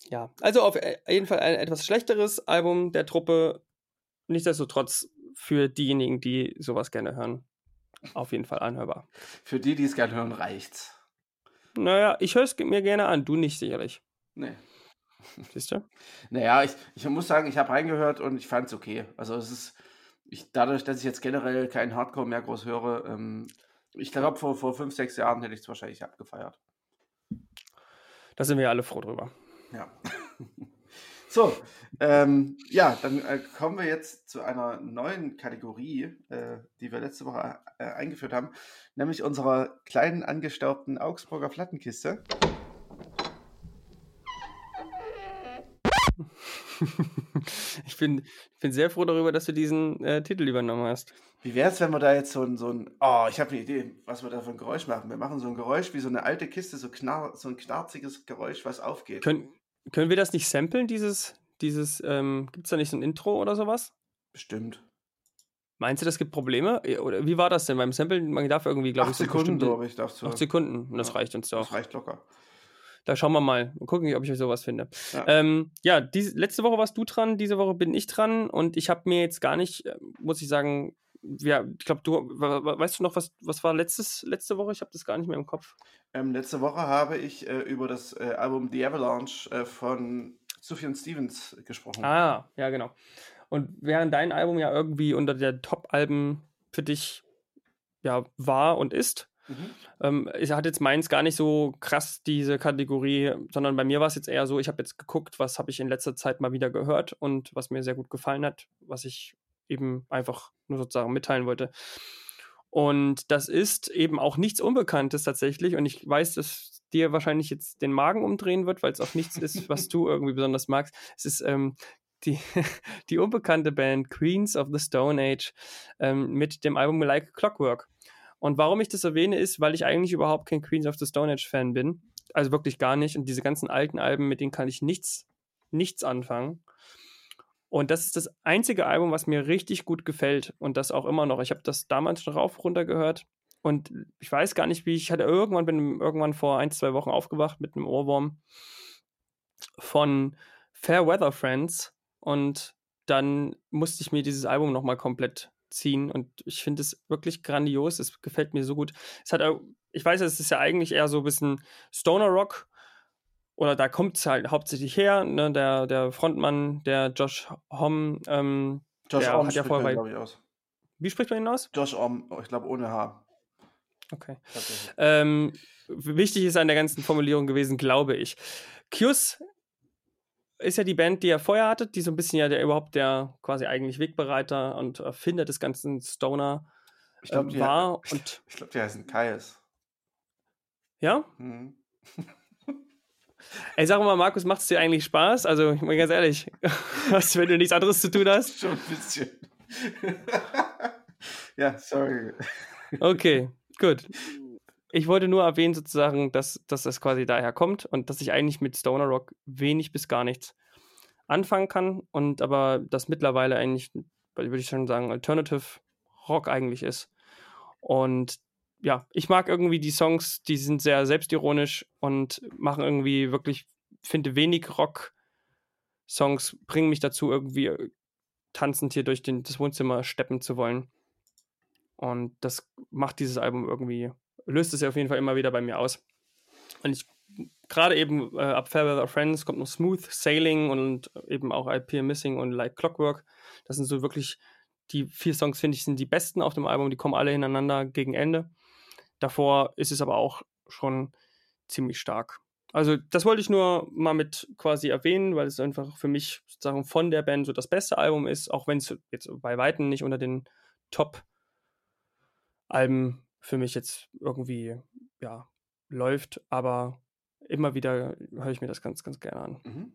Speaker 2: Ja, also auf äh, jeden Fall ein etwas schlechteres Album der Truppe. Nichtsdestotrotz für diejenigen, die sowas gerne hören, auf jeden Fall anhörbar.
Speaker 1: Für die, die es gerne hören, reicht's.
Speaker 2: Naja, ich höre es mir gerne an, du nicht sicherlich.
Speaker 1: Nee.
Speaker 2: Siehst du?
Speaker 1: Naja, ich, ich muss sagen, ich habe reingehört und ich fand es okay. Also es ist, ich, dadurch, dass ich jetzt generell keinen Hardcore mehr groß höre, ähm, ich glaube, vor, vor fünf, sechs Jahren hätte ich es wahrscheinlich abgefeiert.
Speaker 2: Da sind wir alle froh drüber.
Speaker 1: Ja. (laughs) so, ähm, ja, dann äh, kommen wir jetzt zu einer neuen Kategorie, äh, die wir letzte Woche äh, eingeführt haben, nämlich unserer kleinen angestaubten Augsburger Plattenkiste. (laughs)
Speaker 2: ich, bin, bin sehr froh darüber, dass du diesen äh, Titel übernommen hast.
Speaker 1: Wie wäre es, wenn wir da jetzt so ein, so ein oh, ich habe eine Idee, was wir da für ein Geräusch machen. Wir machen so ein Geräusch wie so eine alte Kiste, so, knar, so ein knarziges Geräusch, was aufgeht.
Speaker 2: Können, können wir das nicht samplen, dieses, dieses, ähm, gibt es da nicht so ein Intro oder sowas?
Speaker 1: Bestimmt.
Speaker 2: Meinst du, das gibt Probleme? Oder wie war das denn beim Samplen? Man darf irgendwie, glaube ich,
Speaker 1: so Sekunden, glaube ich, darfst
Speaker 2: du. Acht Sekunden, das
Speaker 1: ja,
Speaker 2: reicht uns doch.
Speaker 1: Das reicht locker.
Speaker 2: Da schauen wir mal. Mal gucken, ob ich sowas finde. Ja, ähm, ja diese, letzte Woche warst du dran, diese Woche bin ich dran und ich habe mir jetzt gar nicht, äh, muss ich sagen, ja, ich glaube, du weißt du noch, was, was war letztes, letzte Woche? Ich habe das gar nicht mehr im Kopf.
Speaker 1: Ähm, letzte Woche habe ich äh, über das äh, Album The Avalanche äh, von Sufjan Stevens gesprochen.
Speaker 2: Ah, ja, genau. Und während dein Album ja irgendwie unter der Top-Alben für dich ja war und ist, mhm. ähm, hat jetzt meins gar nicht so krass diese Kategorie, sondern bei mir war es jetzt eher so, ich habe jetzt geguckt, was habe ich in letzter Zeit mal wieder gehört und was mir sehr gut gefallen hat, was ich eben einfach nur sozusagen mitteilen wollte. Und das ist eben auch nichts Unbekanntes tatsächlich. Und ich weiß, dass dir wahrscheinlich jetzt den Magen umdrehen wird, weil es auch nichts ist, was du (laughs) irgendwie besonders magst. Es ist ähm, die, (laughs) die unbekannte Band Queens of the Stone Age ähm, mit dem Album Like Clockwork. Und warum ich das erwähne, ist, weil ich eigentlich überhaupt kein Queens of the Stone Age Fan bin. Also wirklich gar nicht. Und diese ganzen alten Alben, mit denen kann ich nichts, nichts anfangen. Und das ist das einzige Album, was mir richtig gut gefällt und das auch immer noch. Ich habe das damals schon rauf runter gehört und ich weiß gar nicht, wie ich hatte irgendwann bin irgendwann vor ein zwei Wochen aufgewacht mit einem Ohrwurm von Fair Weather Friends und dann musste ich mir dieses Album noch mal komplett ziehen und ich finde es wirklich grandios. Es gefällt mir so gut. Es hat, ich weiß, es ist ja eigentlich eher so ein bisschen Stoner Rock oder da kommt es halt hauptsächlich her, ne, der, der Frontmann, der Josh Homme, ähm,
Speaker 1: Josh
Speaker 2: der
Speaker 1: Om
Speaker 2: hat ja vorher bei,
Speaker 1: aus.
Speaker 2: wie spricht man ihn aus?
Speaker 1: Josh Om, ich glaube ohne H.
Speaker 2: Okay. Ähm, wichtig ist an der ganzen Formulierung gewesen, glaube ich. Kyus ist ja die Band, die er vorher hatte, die so ein bisschen ja der überhaupt der quasi eigentlich Wegbereiter und Erfinder des ganzen Stoner
Speaker 1: Ich glaube,
Speaker 2: ähm,
Speaker 1: die,
Speaker 2: war.
Speaker 1: ich, (laughs)
Speaker 2: Und
Speaker 1: ich glaub, die heißen Kaius.
Speaker 2: ja,
Speaker 1: Mhm.
Speaker 2: ey, sag mal, Markus, macht es dir eigentlich Spaß? Also, ich meine ganz ehrlich, (laughs) was, wenn du nichts anderes zu tun hast?
Speaker 1: Schon ein bisschen. (laughs) ja, sorry.
Speaker 2: Okay, gut. Ich wollte nur erwähnen, sozusagen, dass, dass das quasi daher kommt und dass ich eigentlich mit Stoner Rock wenig bis gar nichts anfangen kann und aber das mittlerweile eigentlich, würde ich schon sagen, Alternative Rock eigentlich ist. Und ja, ich mag irgendwie die Songs, die sind sehr selbstironisch und machen irgendwie wirklich, finde wenig Rock-Songs, bringen mich dazu, irgendwie tanzend hier durch den, das Wohnzimmer steppen zu wollen. Und das macht dieses Album irgendwie, löst es ja auf jeden Fall immer wieder bei mir aus. Und ich, gerade eben äh, ab Our Friends kommt noch Smooth Sailing und eben auch I Appear Missing und Like Clockwork. Das sind so wirklich, die vier Songs, finde ich, sind die besten auf dem Album. Die kommen alle hintereinander gegen Ende. Davor ist es aber auch schon ziemlich stark. Also, das wollte ich nur mal mit quasi erwähnen, weil es einfach für mich sozusagen von der Band so das beste Album ist, auch wenn es jetzt bei Weitem nicht unter den Top-Alben für mich jetzt irgendwie, ja, läuft, aber immer wieder höre ich mir das ganz, ganz gerne an.
Speaker 1: Mhm.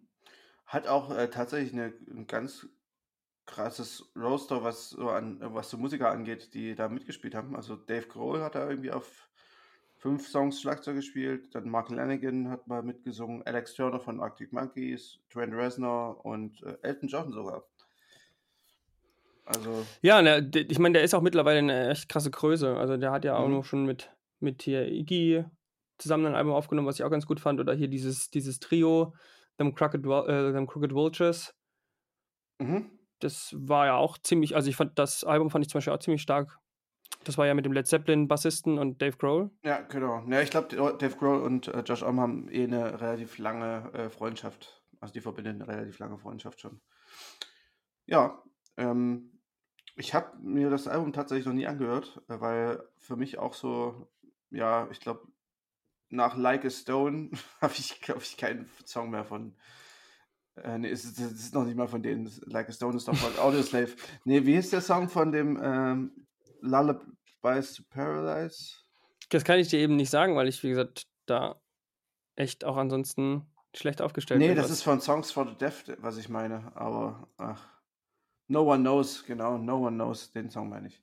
Speaker 1: Hat auch äh, tatsächlich eine, ein ganz krasses Roster, was so an was so Musiker angeht, die da mitgespielt haben. Also Dave Grohl hat da irgendwie auf fünf Songs Schlagzeug gespielt, dann Mark Lanigan hat mal mitgesungen, Alex Turner von Arctic Monkeys, Trent Reznor und äh, Elton John sogar. Also
Speaker 2: Ja, ne, ich meine, der ist auch mittlerweile eine echt krasse Größe. Also der hat ja auch
Speaker 1: Mhm.
Speaker 2: noch schon mit, mit hier Iggy zusammen ein Album aufgenommen, was ich auch ganz gut fand. Oder hier dieses, dieses Trio, Them Crooked, äh, Them Crooked Vultures.
Speaker 1: mhm.
Speaker 2: Das war ja auch ziemlich, also ich fand das Album fand ich zum Beispiel auch ziemlich stark. Das war ja mit dem Led Zeppelin Bassisten und Dave Grohl.
Speaker 1: Ja, genau. Ja, ich glaube, Dave Grohl und äh, Josh Om haben eh eine relativ lange äh, Freundschaft. Also die verbinden eine relativ lange Freundschaft schon. Ja, ähm, ich habe mir das Album tatsächlich noch nie angehört, äh, weil für mich auch so, ja, ich glaube, nach Like a Stone (laughs) habe ich, glaube ich, keinen Song mehr von. Äh, nee, es ist, es ist noch nicht mal von denen. Like a Stone ist doch von Audioslave. Nee, wie ist der Song von dem ähm, Lullabies to Paradise?
Speaker 2: Das kann ich dir eben nicht sagen, weil ich, wie gesagt, da echt auch ansonsten schlecht aufgestellt
Speaker 1: Nee,
Speaker 2: bin.
Speaker 1: das
Speaker 2: was-
Speaker 1: ist von Songs for the Deaf, was ich meine. Aber, ach. No One Knows, genau. No One Knows, den Song meine ich.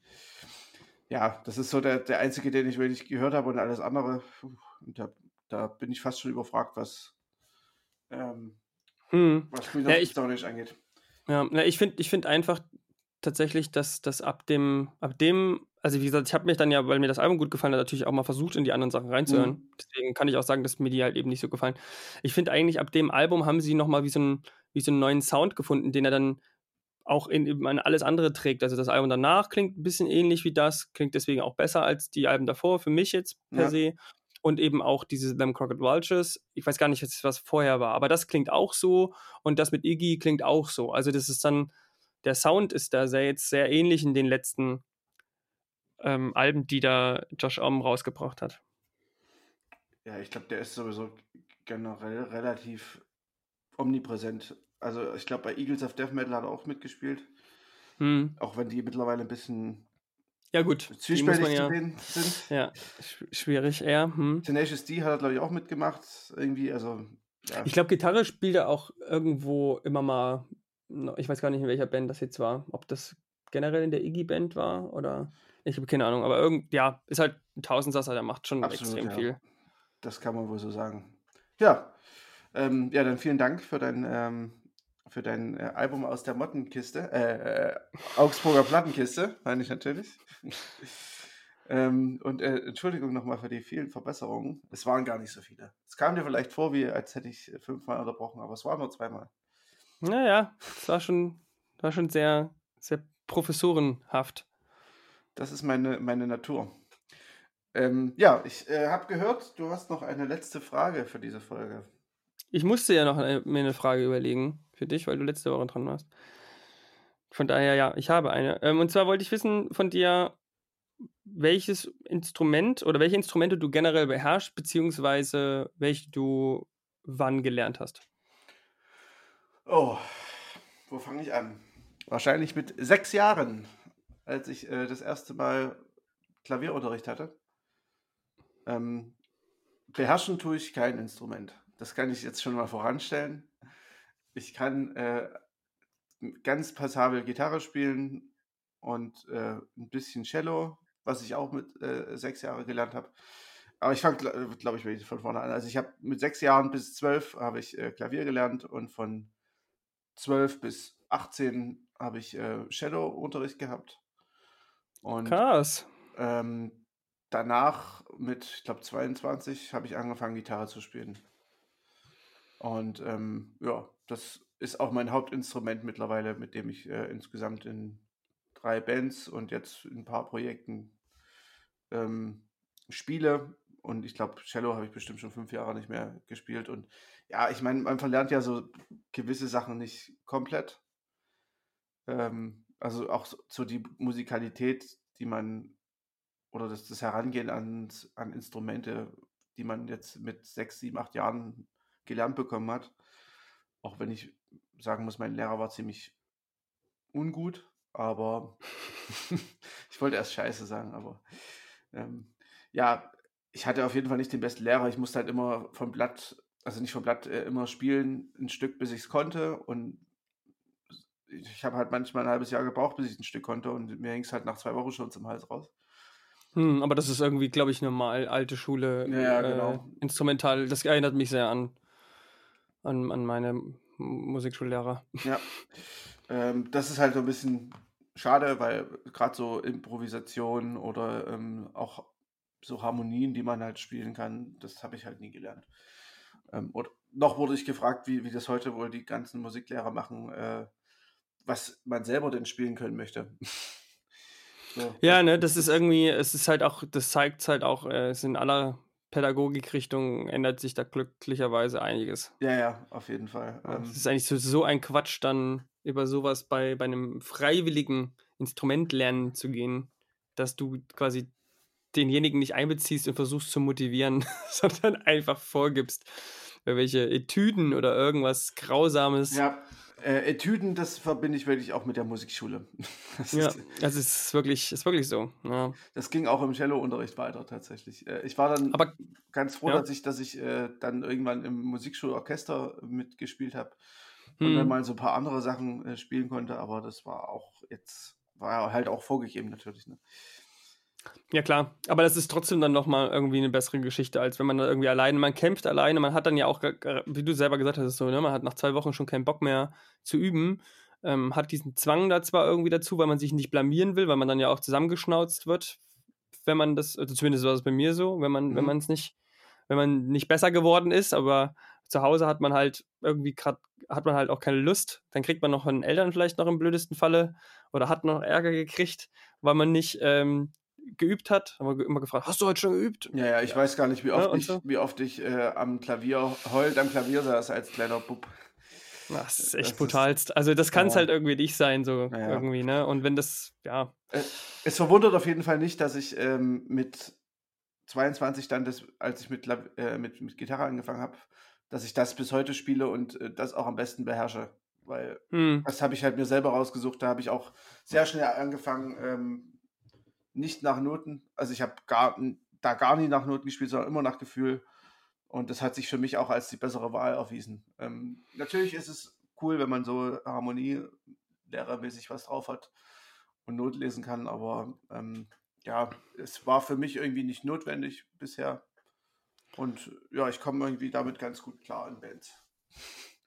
Speaker 1: Ja, das ist so der, der einzige, den ich wirklich gehört habe und alles andere. puh, Und da, da bin ich fast schon überfragt, was, ähm,
Speaker 2: Hm.
Speaker 1: was Queen
Speaker 2: Ja, ich-
Speaker 1: Age angeht.
Speaker 2: Ja, na, ich finde ich find einfach tatsächlich, dass das ab dem, ab dem, also wie gesagt, ich habe mich dann ja, weil mir das Album gut gefallen hat, natürlich auch mal versucht, in die anderen Sachen reinzuhören.
Speaker 1: Mhm.
Speaker 2: Deswegen kann ich auch sagen, dass mir die halt eben nicht so gefallen. Ich finde eigentlich, ab dem Album haben sie nochmal wie so, ein, wie so einen neuen Sound gefunden, den er dann auch in, in alles andere trägt. Also das Album danach klingt ein bisschen ähnlich wie das, klingt deswegen auch besser als die Alben davor, für mich jetzt per ja. se. Und eben auch diese Them Crooked Vultures. Ich weiß gar nicht, was vorher war, aber das klingt auch so. Und das mit Iggy klingt auch so. Also das ist dann, der Sound ist da sehr, jetzt sehr ähnlich in den letzten ähm, Alben, die da Josh Om rausgebracht hat.
Speaker 1: Ja, ich glaube, der ist sowieso generell relativ omnipräsent. Also ich glaube, bei Eagles of Death Metal hat er auch mitgespielt. Hm. Auch wenn die mittlerweile ein bisschen
Speaker 2: ja, gut.
Speaker 1: Zwiespältig
Speaker 2: ja,
Speaker 1: sind.
Speaker 2: Ja, schwierig eher. Hm.
Speaker 1: Tenacious D hat er, glaube ich, auch mitgemacht. Irgendwie, also.
Speaker 2: Ja. Ich glaube, Gitarre spielt er auch irgendwo immer mal. Ich weiß gar nicht, in welcher Band das jetzt war. Ob das generell in der Iggy-Band war oder. Ich habe keine Ahnung, aber irgend, ja, ist halt ein Tausendsasser, der macht schon Absolut, extrem ja. viel.
Speaker 1: Das kann man wohl so sagen. Ja, ähm, ja, dann vielen Dank für dein, ähm, für dein äh, Album aus der Mottenkiste, äh, äh, Augsburger Plattenkiste, meine ich natürlich. (laughs) ähm, und äh, Entschuldigung nochmal für die vielen Verbesserungen. Es waren gar nicht so viele. Es kam dir vielleicht vor, wie als hätte ich fünfmal unterbrochen, aber es war nur zweimal.
Speaker 2: Naja, es war schon, war schon sehr, sehr professorenhaft.
Speaker 1: Das ist meine, meine Natur. Ähm, ja, ich äh, habe gehört, du hast noch eine letzte Frage für diese Folge.
Speaker 2: Ich musste ja noch eine, mir eine Frage überlegen für dich, weil du letzte Woche dran warst. Von daher, ja, ich habe eine. Ähm, und zwar wollte ich wissen von dir, welches Instrument oder welche Instrumente du generell beherrschst, beziehungsweise welche du wann gelernt hast.
Speaker 1: Oh, wo fange ich an? Wahrscheinlich mit sechs Jahren, als ich äh, das erste Mal Klavierunterricht hatte. Ähm, beherrschen tue ich kein Instrument. Das kann ich jetzt schon mal voranstellen. Ich kann äh, ganz passabel Gitarre spielen und äh, ein bisschen Cello, was ich auch mit äh, sechs Jahren gelernt habe. Aber ich fange, glaube ich, von vorne an. Also ich habe mit sechs Jahren bis zwölf habe ich äh, Klavier gelernt und von zwölf bis 18 habe ich äh, Cello-Unterricht gehabt.
Speaker 2: Und, Krass.
Speaker 1: Ähm, danach mit, ich glaube, 22 habe ich angefangen, Gitarre zu spielen. Und ähm, ja, das ist auch mein Hauptinstrument mittlerweile, mit dem ich äh, insgesamt in drei Bands und jetzt in ein paar Projekten ähm, spiele. Und ich glaube, Cello habe ich bestimmt schon fünf Jahre nicht mehr gespielt. Und ja, ich meine, man verlernt ja so gewisse Sachen nicht komplett. Ähm, also auch so die Musikalität, die man oder das, das Herangehen an, an Instrumente, die man jetzt mit sechs, sieben, acht Jahren gelernt bekommen hat. Auch wenn ich sagen muss, mein Lehrer war ziemlich ungut, aber (laughs) ich wollte erst Scheiße sagen, aber ähm, ja, ich hatte auf jeden Fall nicht den besten Lehrer. Ich musste halt immer vom Blatt, also nicht vom Blatt, äh, immer spielen, ein Stück, bis ich es konnte. Und ich habe halt manchmal ein halbes Jahr gebraucht, bis ich ein Stück konnte. Und mir hing es halt nach zwei Wochen schon zum Hals raus.
Speaker 2: Hm, aber das ist irgendwie, glaube ich, normal, alte Schule,
Speaker 1: ja, äh, genau.
Speaker 2: instrumental. Das erinnert mich sehr an, an, an meine Musikschullehrer.
Speaker 1: Ja, ähm, das ist halt so ein bisschen schade, weil gerade so Improvisation oder ähm, auch so Harmonien, die man halt spielen kann, das habe ich halt nie gelernt. Ähm, oder noch wurde ich gefragt, wie, wie das heute wohl die ganzen Musiklehrer machen, äh, was man selber denn spielen können möchte. (laughs)
Speaker 2: So. Ja, ne, das ist irgendwie, es ist halt auch, das zeigt halt auch, äh, es in aller Pädagogikrichtung ändert sich da glücklicherweise einiges.
Speaker 1: Ja, ja, auf jeden Fall.
Speaker 2: Ähm, es ist eigentlich so, so ein Quatsch, dann über sowas bei, bei einem freiwilligen Instrument lernen zu gehen, dass du quasi denjenigen nicht einbeziehst und versuchst zu motivieren, (laughs) sondern einfach vorgibst, welche Etüden oder irgendwas Grausames.
Speaker 1: Ja, äh, Etüden, das verbinde ich wirklich auch mit der Musikschule. (laughs)
Speaker 2: Das ja, ist, es ist wirklich, ist wirklich so. Ja.
Speaker 1: Das ging auch im Cello-Unterricht weiter tatsächlich. Äh, ich war dann aber, ganz froh, ja. dass ich, dass ich äh, dann irgendwann im Musikschulorchester mitgespielt habe hm. und dann hm. mal so ein paar andere Sachen äh, spielen konnte, aber das war auch jetzt, war halt auch vorgegeben natürlich. Ne?
Speaker 2: Ja, klar. Aber das ist trotzdem dann nochmal irgendwie eine bessere Geschichte, als wenn man da irgendwie alleine, man kämpft alleine, man hat dann ja auch, wie du selber gesagt hast, so, ne, man hat nach zwei Wochen schon keinen Bock mehr zu üben, ähm, hat diesen Zwang da zwar irgendwie dazu, weil man sich nicht blamieren will, weil man dann ja auch zusammengeschnauzt wird, wenn man das, also zumindest war es bei mir so, wenn man, mhm. wenn man es nicht, wenn man nicht besser geworden ist, aber zu Hause hat man halt irgendwie gerade, hat man halt auch keine Lust. Dann kriegt man noch von den Eltern vielleicht noch im blödesten Falle oder hat noch Ärger gekriegt, weil man nicht ähm, geübt hat. Haben wir immer gefragt, hast du heute schon geübt?
Speaker 1: Ja, ja, ich ja. weiß gar nicht, wie oft ja, ich, so. wie oft ich äh, am Klavier heult am Klavier saß als kleiner Bub.
Speaker 2: Das ist echt das brutalst. Ist, also das kann es ja. halt irgendwie nicht sein, so ja, irgendwie, ne? Und wenn das, ja.
Speaker 1: Äh, es verwundert auf jeden Fall nicht, dass ich ähm, mit 22 dann, das, als ich mit, äh, mit, mit Gitarre angefangen habe, dass ich das bis heute spiele und äh, das auch am besten beherrsche. Weil hm. das habe ich halt mir selber rausgesucht. Da habe ich auch sehr schnell angefangen, ähm, nicht nach Noten. Also ich habe gar, da gar nie nach Noten gespielt, sondern immer nach Gefühl. Und das hat sich für mich auch als die bessere Wahl erwiesen. Ähm, natürlich ist es cool, wenn man so Harmonie lehrermäßig was drauf hat und Not lesen kann, aber ähm, ja, es war für mich irgendwie nicht notwendig bisher. Und ja, ich komme irgendwie damit ganz gut klar in Bands.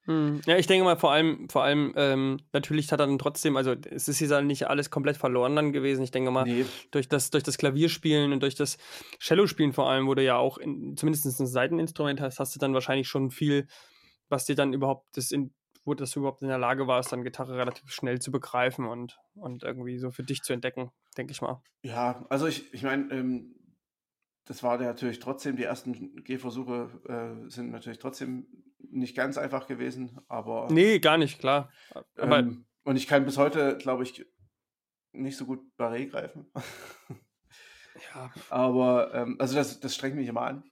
Speaker 2: Hm. Ja, ich denke mal, vor allem, vor allem, ähm, natürlich hat er dann trotzdem, also es ist hier nicht alles komplett verloren dann gewesen. Ich denke mal, nee. durch, das, durch das Klavierspielen und durch das Cello-Spielen vor allem, wo du ja auch in, zumindest ein Seiteninstrument hast, hast du dann wahrscheinlich schon viel, was dir dann überhaupt das in, wo das überhaupt in der Lage warst, dann Gitarre relativ schnell zu begreifen und, und irgendwie so für dich zu entdecken, denke ich mal.
Speaker 1: Ja, also ich, ich meine, ähm, das war natürlich trotzdem, die ersten Gehversuche äh, sind natürlich trotzdem nicht ganz einfach gewesen, aber.
Speaker 2: Nee, gar nicht, klar.
Speaker 1: Ähm, und ich kann bis heute, glaube ich, nicht so gut Barré greifen. ja. Aber, ähm, also das, das strengt mich immer an.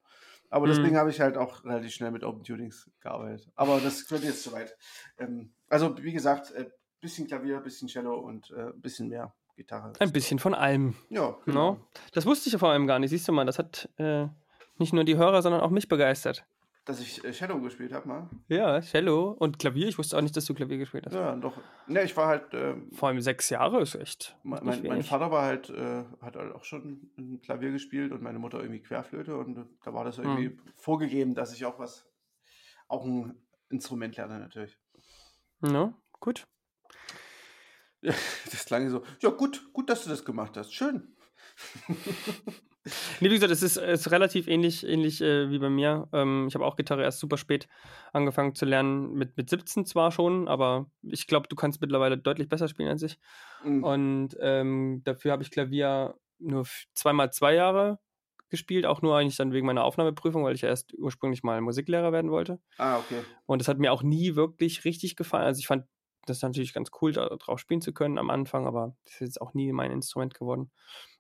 Speaker 1: Aber deswegen mhm. habe ich halt auch relativ schnell mit Open Tunings gearbeitet. Aber das wird jetzt zu weit. Ähm, also, wie gesagt, äh, bisschen Klavier, bisschen Cello und äh, bisschen mehr Gitarre.
Speaker 2: Ein bisschen von allem.
Speaker 1: Ja,
Speaker 2: genau. No? Das wusste ich ja vor allem gar nicht. Siehst du mal, das hat äh, nicht nur die Hörer, sondern auch mich begeistert.
Speaker 1: Dass ich äh, Cello gespielt habe, mal.
Speaker 2: Ja, Cello und Klavier. Ich wusste auch nicht, dass du Klavier gespielt hast.
Speaker 1: Ja, doch. Ne, ich war halt.
Speaker 2: Äh, Vor allem sechs Jahre ist echt.
Speaker 1: Mein, mein, mein Vater war halt, äh, hat halt auch schon ein Klavier gespielt und meine Mutter irgendwie Querflöte und da war das irgendwie hm. vorgegeben, dass ich auch was, auch ein Instrument lerne natürlich.
Speaker 2: Ja, gut. (laughs)
Speaker 1: Das klang so. Ja, gut, gut, dass du das gemacht hast. Schön. (laughs)
Speaker 2: nee, wie gesagt, es ist, ist relativ ähnlich, ähnlich äh, wie bei mir. Ähm, ich habe auch Gitarre erst super spät angefangen zu lernen, mit, mit 17 zwar schon, aber ich glaube, du kannst mittlerweile deutlich besser spielen als ich. Mhm. Und ähm, dafür habe ich Klavier nur zweimal zwei Jahre gespielt, auch nur eigentlich dann wegen meiner Aufnahmeprüfung, weil ich erst ursprünglich mal Musiklehrer werden wollte.
Speaker 1: Ah, okay.
Speaker 2: Und das hat mir auch nie wirklich richtig gefallen. Also ich fand das natürlich ganz cool, da drauf spielen zu können am Anfang, aber das ist jetzt auch nie mein Instrument geworden.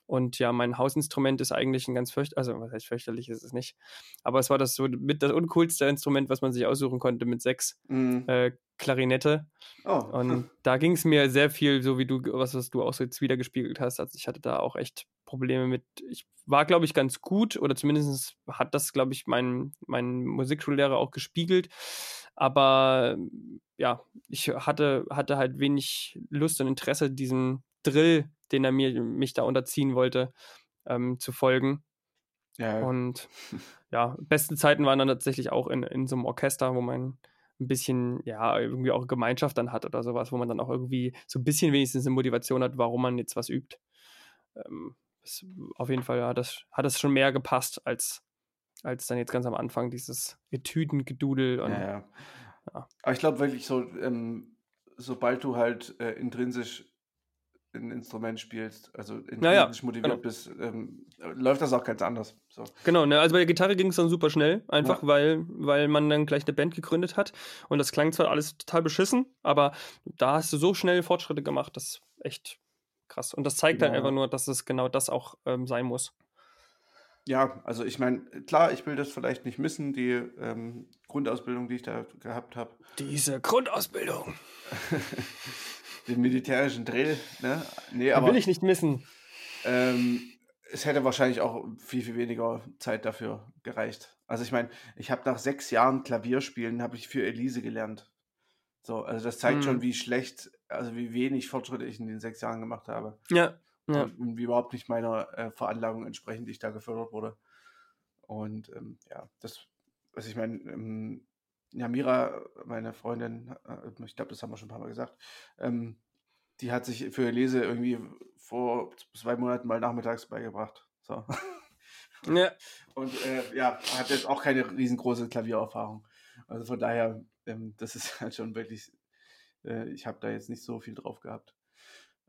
Speaker 2: Und ja, mein Hausinstrument ist eigentlich ein ganz fürchterlich, also was heißt fürchterlich ist es nicht. Aber es war das so mit das uncoolste Instrument, was man sich aussuchen konnte mit sechs mhm. äh, Klarinette. Oh. Und (laughs) da ging es mir sehr viel, so wie du, was, was du auch so jetzt wieder gespiegelt hast. Also ich hatte da auch echt Probleme mit. Ich war, glaube ich, ganz gut, oder zumindest hat das, glaube ich, mein, mein Musikschullehrer auch gespiegelt. Aber ja, ich hatte, hatte halt wenig Lust und Interesse, diesen Drill den er mir, mich da unterziehen wollte, ähm, zu folgen. Ja. Und (laughs) ja, besten Zeiten waren dann tatsächlich auch in, in so einem Orchester, wo man ein bisschen, ja, irgendwie auch Gemeinschaft dann hat oder sowas, wo man dann auch irgendwie so ein bisschen wenigstens eine Motivation hat, warum man jetzt was übt. Ähm, das, auf jeden Fall hat das, hat das schon mehr gepasst als, als dann jetzt ganz am Anfang dieses Etüdengedudel. Und,
Speaker 1: ja, ja. ja. Aber ich glaube wirklich so, ähm, sobald du halt äh, intrinsisch ein Instrument spielst, also intrinsisch
Speaker 2: ja,
Speaker 1: motiviert genau. bist, ähm, läuft das auch ganz anders. So.
Speaker 2: Genau, ne? also bei der Gitarre ging es dann super schnell, einfach ja. weil, weil man dann gleich eine Band gegründet hat und das klang zwar alles total beschissen, aber da hast du so schnell Fortschritte gemacht, das ist echt krass. Und das zeigt genau. halt einfach nur, dass es genau das auch ähm, sein muss.
Speaker 1: Ja, also ich meine, klar, ich will das vielleicht nicht missen, die ähm, Grundausbildung, die ich da gehabt habe.
Speaker 2: Diese Grundausbildung. (laughs)
Speaker 1: den militärischen Drill. Ne? Nee,
Speaker 2: aber, will ich nicht missen.
Speaker 1: Ähm, es hätte wahrscheinlich auch viel, viel weniger Zeit dafür gereicht. Also ich meine, ich habe nach sechs Jahren Klavierspielen, habe ich für Elise gelernt. So, also das zeigt hm. schon, wie schlecht, also wie wenig Fortschritte ich in den sechs Jahren gemacht habe.
Speaker 2: Ja. Ja.
Speaker 1: Und, und, wie überhaupt nicht meiner äh, Veranlagung entsprechend, die ich da gefördert wurde. Und ähm, ja, das, was ich meine, ähm, ja, Mira, meine Freundin, äh, ich glaube, das haben wir schon ein paar Mal gesagt, ähm, die hat sich für Lese irgendwie vor zwei Monaten mal nachmittags beigebracht. So. (laughs)
Speaker 2: Ja.
Speaker 1: Und äh, ja, hat jetzt auch keine riesengroße Klaviererfahrung. Also von daher, ähm, das ist (laughs) halt schon wirklich, äh, ich habe da jetzt nicht so viel drauf gehabt.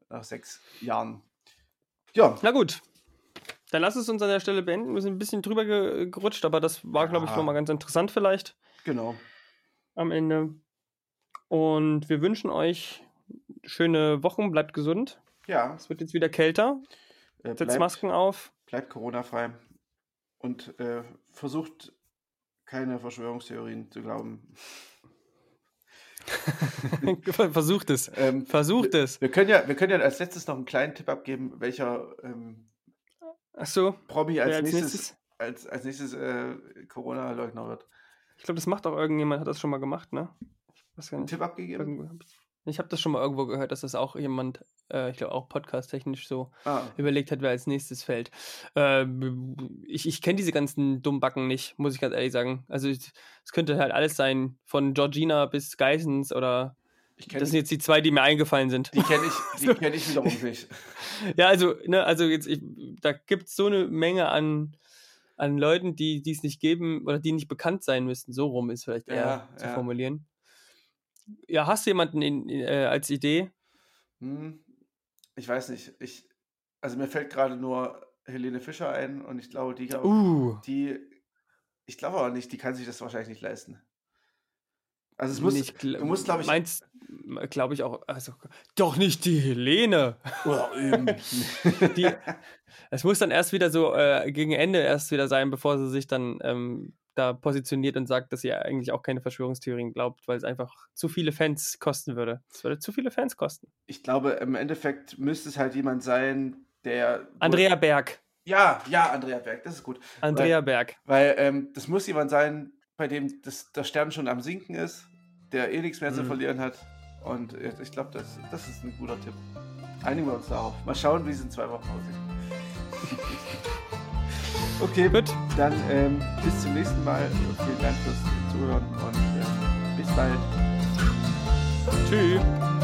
Speaker 1: Nach sechs Jahren.
Speaker 2: Ja. Na gut. Dann lass es uns an der Stelle beenden. Wir sind ein bisschen drüber gerutscht, aber das war, glaube ich, nochmal ganz interessant vielleicht.
Speaker 1: Genau.
Speaker 2: Am Ende. Und wir wünschen euch schöne Wochen, bleibt gesund.
Speaker 1: Ja.
Speaker 2: Es wird jetzt wieder kälter. Äh, Setzt Masken auf.
Speaker 1: Bleibt Corona-frei. Und äh, versucht keine Verschwörungstheorien zu glauben. (laughs)
Speaker 2: Versucht es. Ähm, Versucht
Speaker 1: wir,
Speaker 2: es.
Speaker 1: Wir können, ja, wir können ja als letztes noch einen kleinen Tipp abgeben, welcher ähm,
Speaker 2: Ach so,
Speaker 1: Promi als, als nächstes, nächstes, als, als nächstes äh, Corona-Leugner wird.
Speaker 2: Ich glaube, das macht auch irgendjemand, hat das schon mal gemacht, ne?
Speaker 1: Ich Einen Tipp abgegeben?
Speaker 2: Ich habe das schon mal irgendwo gehört, dass das auch jemand, äh, ich glaube auch podcast-technisch so ah. überlegt hat, wer als nächstes fällt. Äh, ich ich kenne diese ganzen Dummbacken nicht, muss ich ganz ehrlich sagen. Also es könnte halt alles sein, von Georgina bis Geissens oder das sind jetzt die zwei, die mir eingefallen sind.
Speaker 1: Die kenne ich, die (laughs) kenn ich wiederum nicht. (laughs)
Speaker 2: ja, also, ne, also jetzt, ich, da gibt es so eine Menge an, an Leuten, die es nicht geben oder die nicht bekannt sein müssten. So rum ist vielleicht eher ja, zu ja. formulieren. Ja, hast du jemanden in, äh, als Idee?
Speaker 1: Hm, ich weiß nicht. Ich, also mir fällt gerade nur Helene Fischer ein und ich glaube, die,
Speaker 2: uh.
Speaker 1: die, ich glaube aber nicht, die kann sich das wahrscheinlich nicht leisten. Also es muss,
Speaker 2: nicht, du musst, glaube ich. Meinst, glaube ich auch, also doch nicht die Helene.
Speaker 1: Eben.
Speaker 2: die, es muss dann erst wieder so äh, gegen Ende erst wieder sein, bevor sie sich dann ähm, da positioniert und sagt, dass sie eigentlich auch keine Verschwörungstheorien glaubt, weil es einfach zu viele Fans kosten würde. Es würde zu viele Fans kosten.
Speaker 1: Ich glaube, im Endeffekt müsste es halt jemand sein, der.
Speaker 2: Andrea Berg.
Speaker 1: Ja, ja, Andrea Berg, das ist gut.
Speaker 2: Andrea
Speaker 1: weil,
Speaker 2: Berg.
Speaker 1: Weil ähm, das muss jemand sein, bei dem das, der Stern schon am Sinken ist, der eh nichts mehr mhm. zu verlieren hat. Und ich glaube, das, das ist ein guter Tipp. Einigen wir uns darauf. Mal schauen, wie es in zwei Wochen aussieht. (laughs) okay, gut. Dann ähm, bis zum nächsten Mal. Vielen Dank fürs Zuhören und äh, bis bald.
Speaker 2: Tschüss.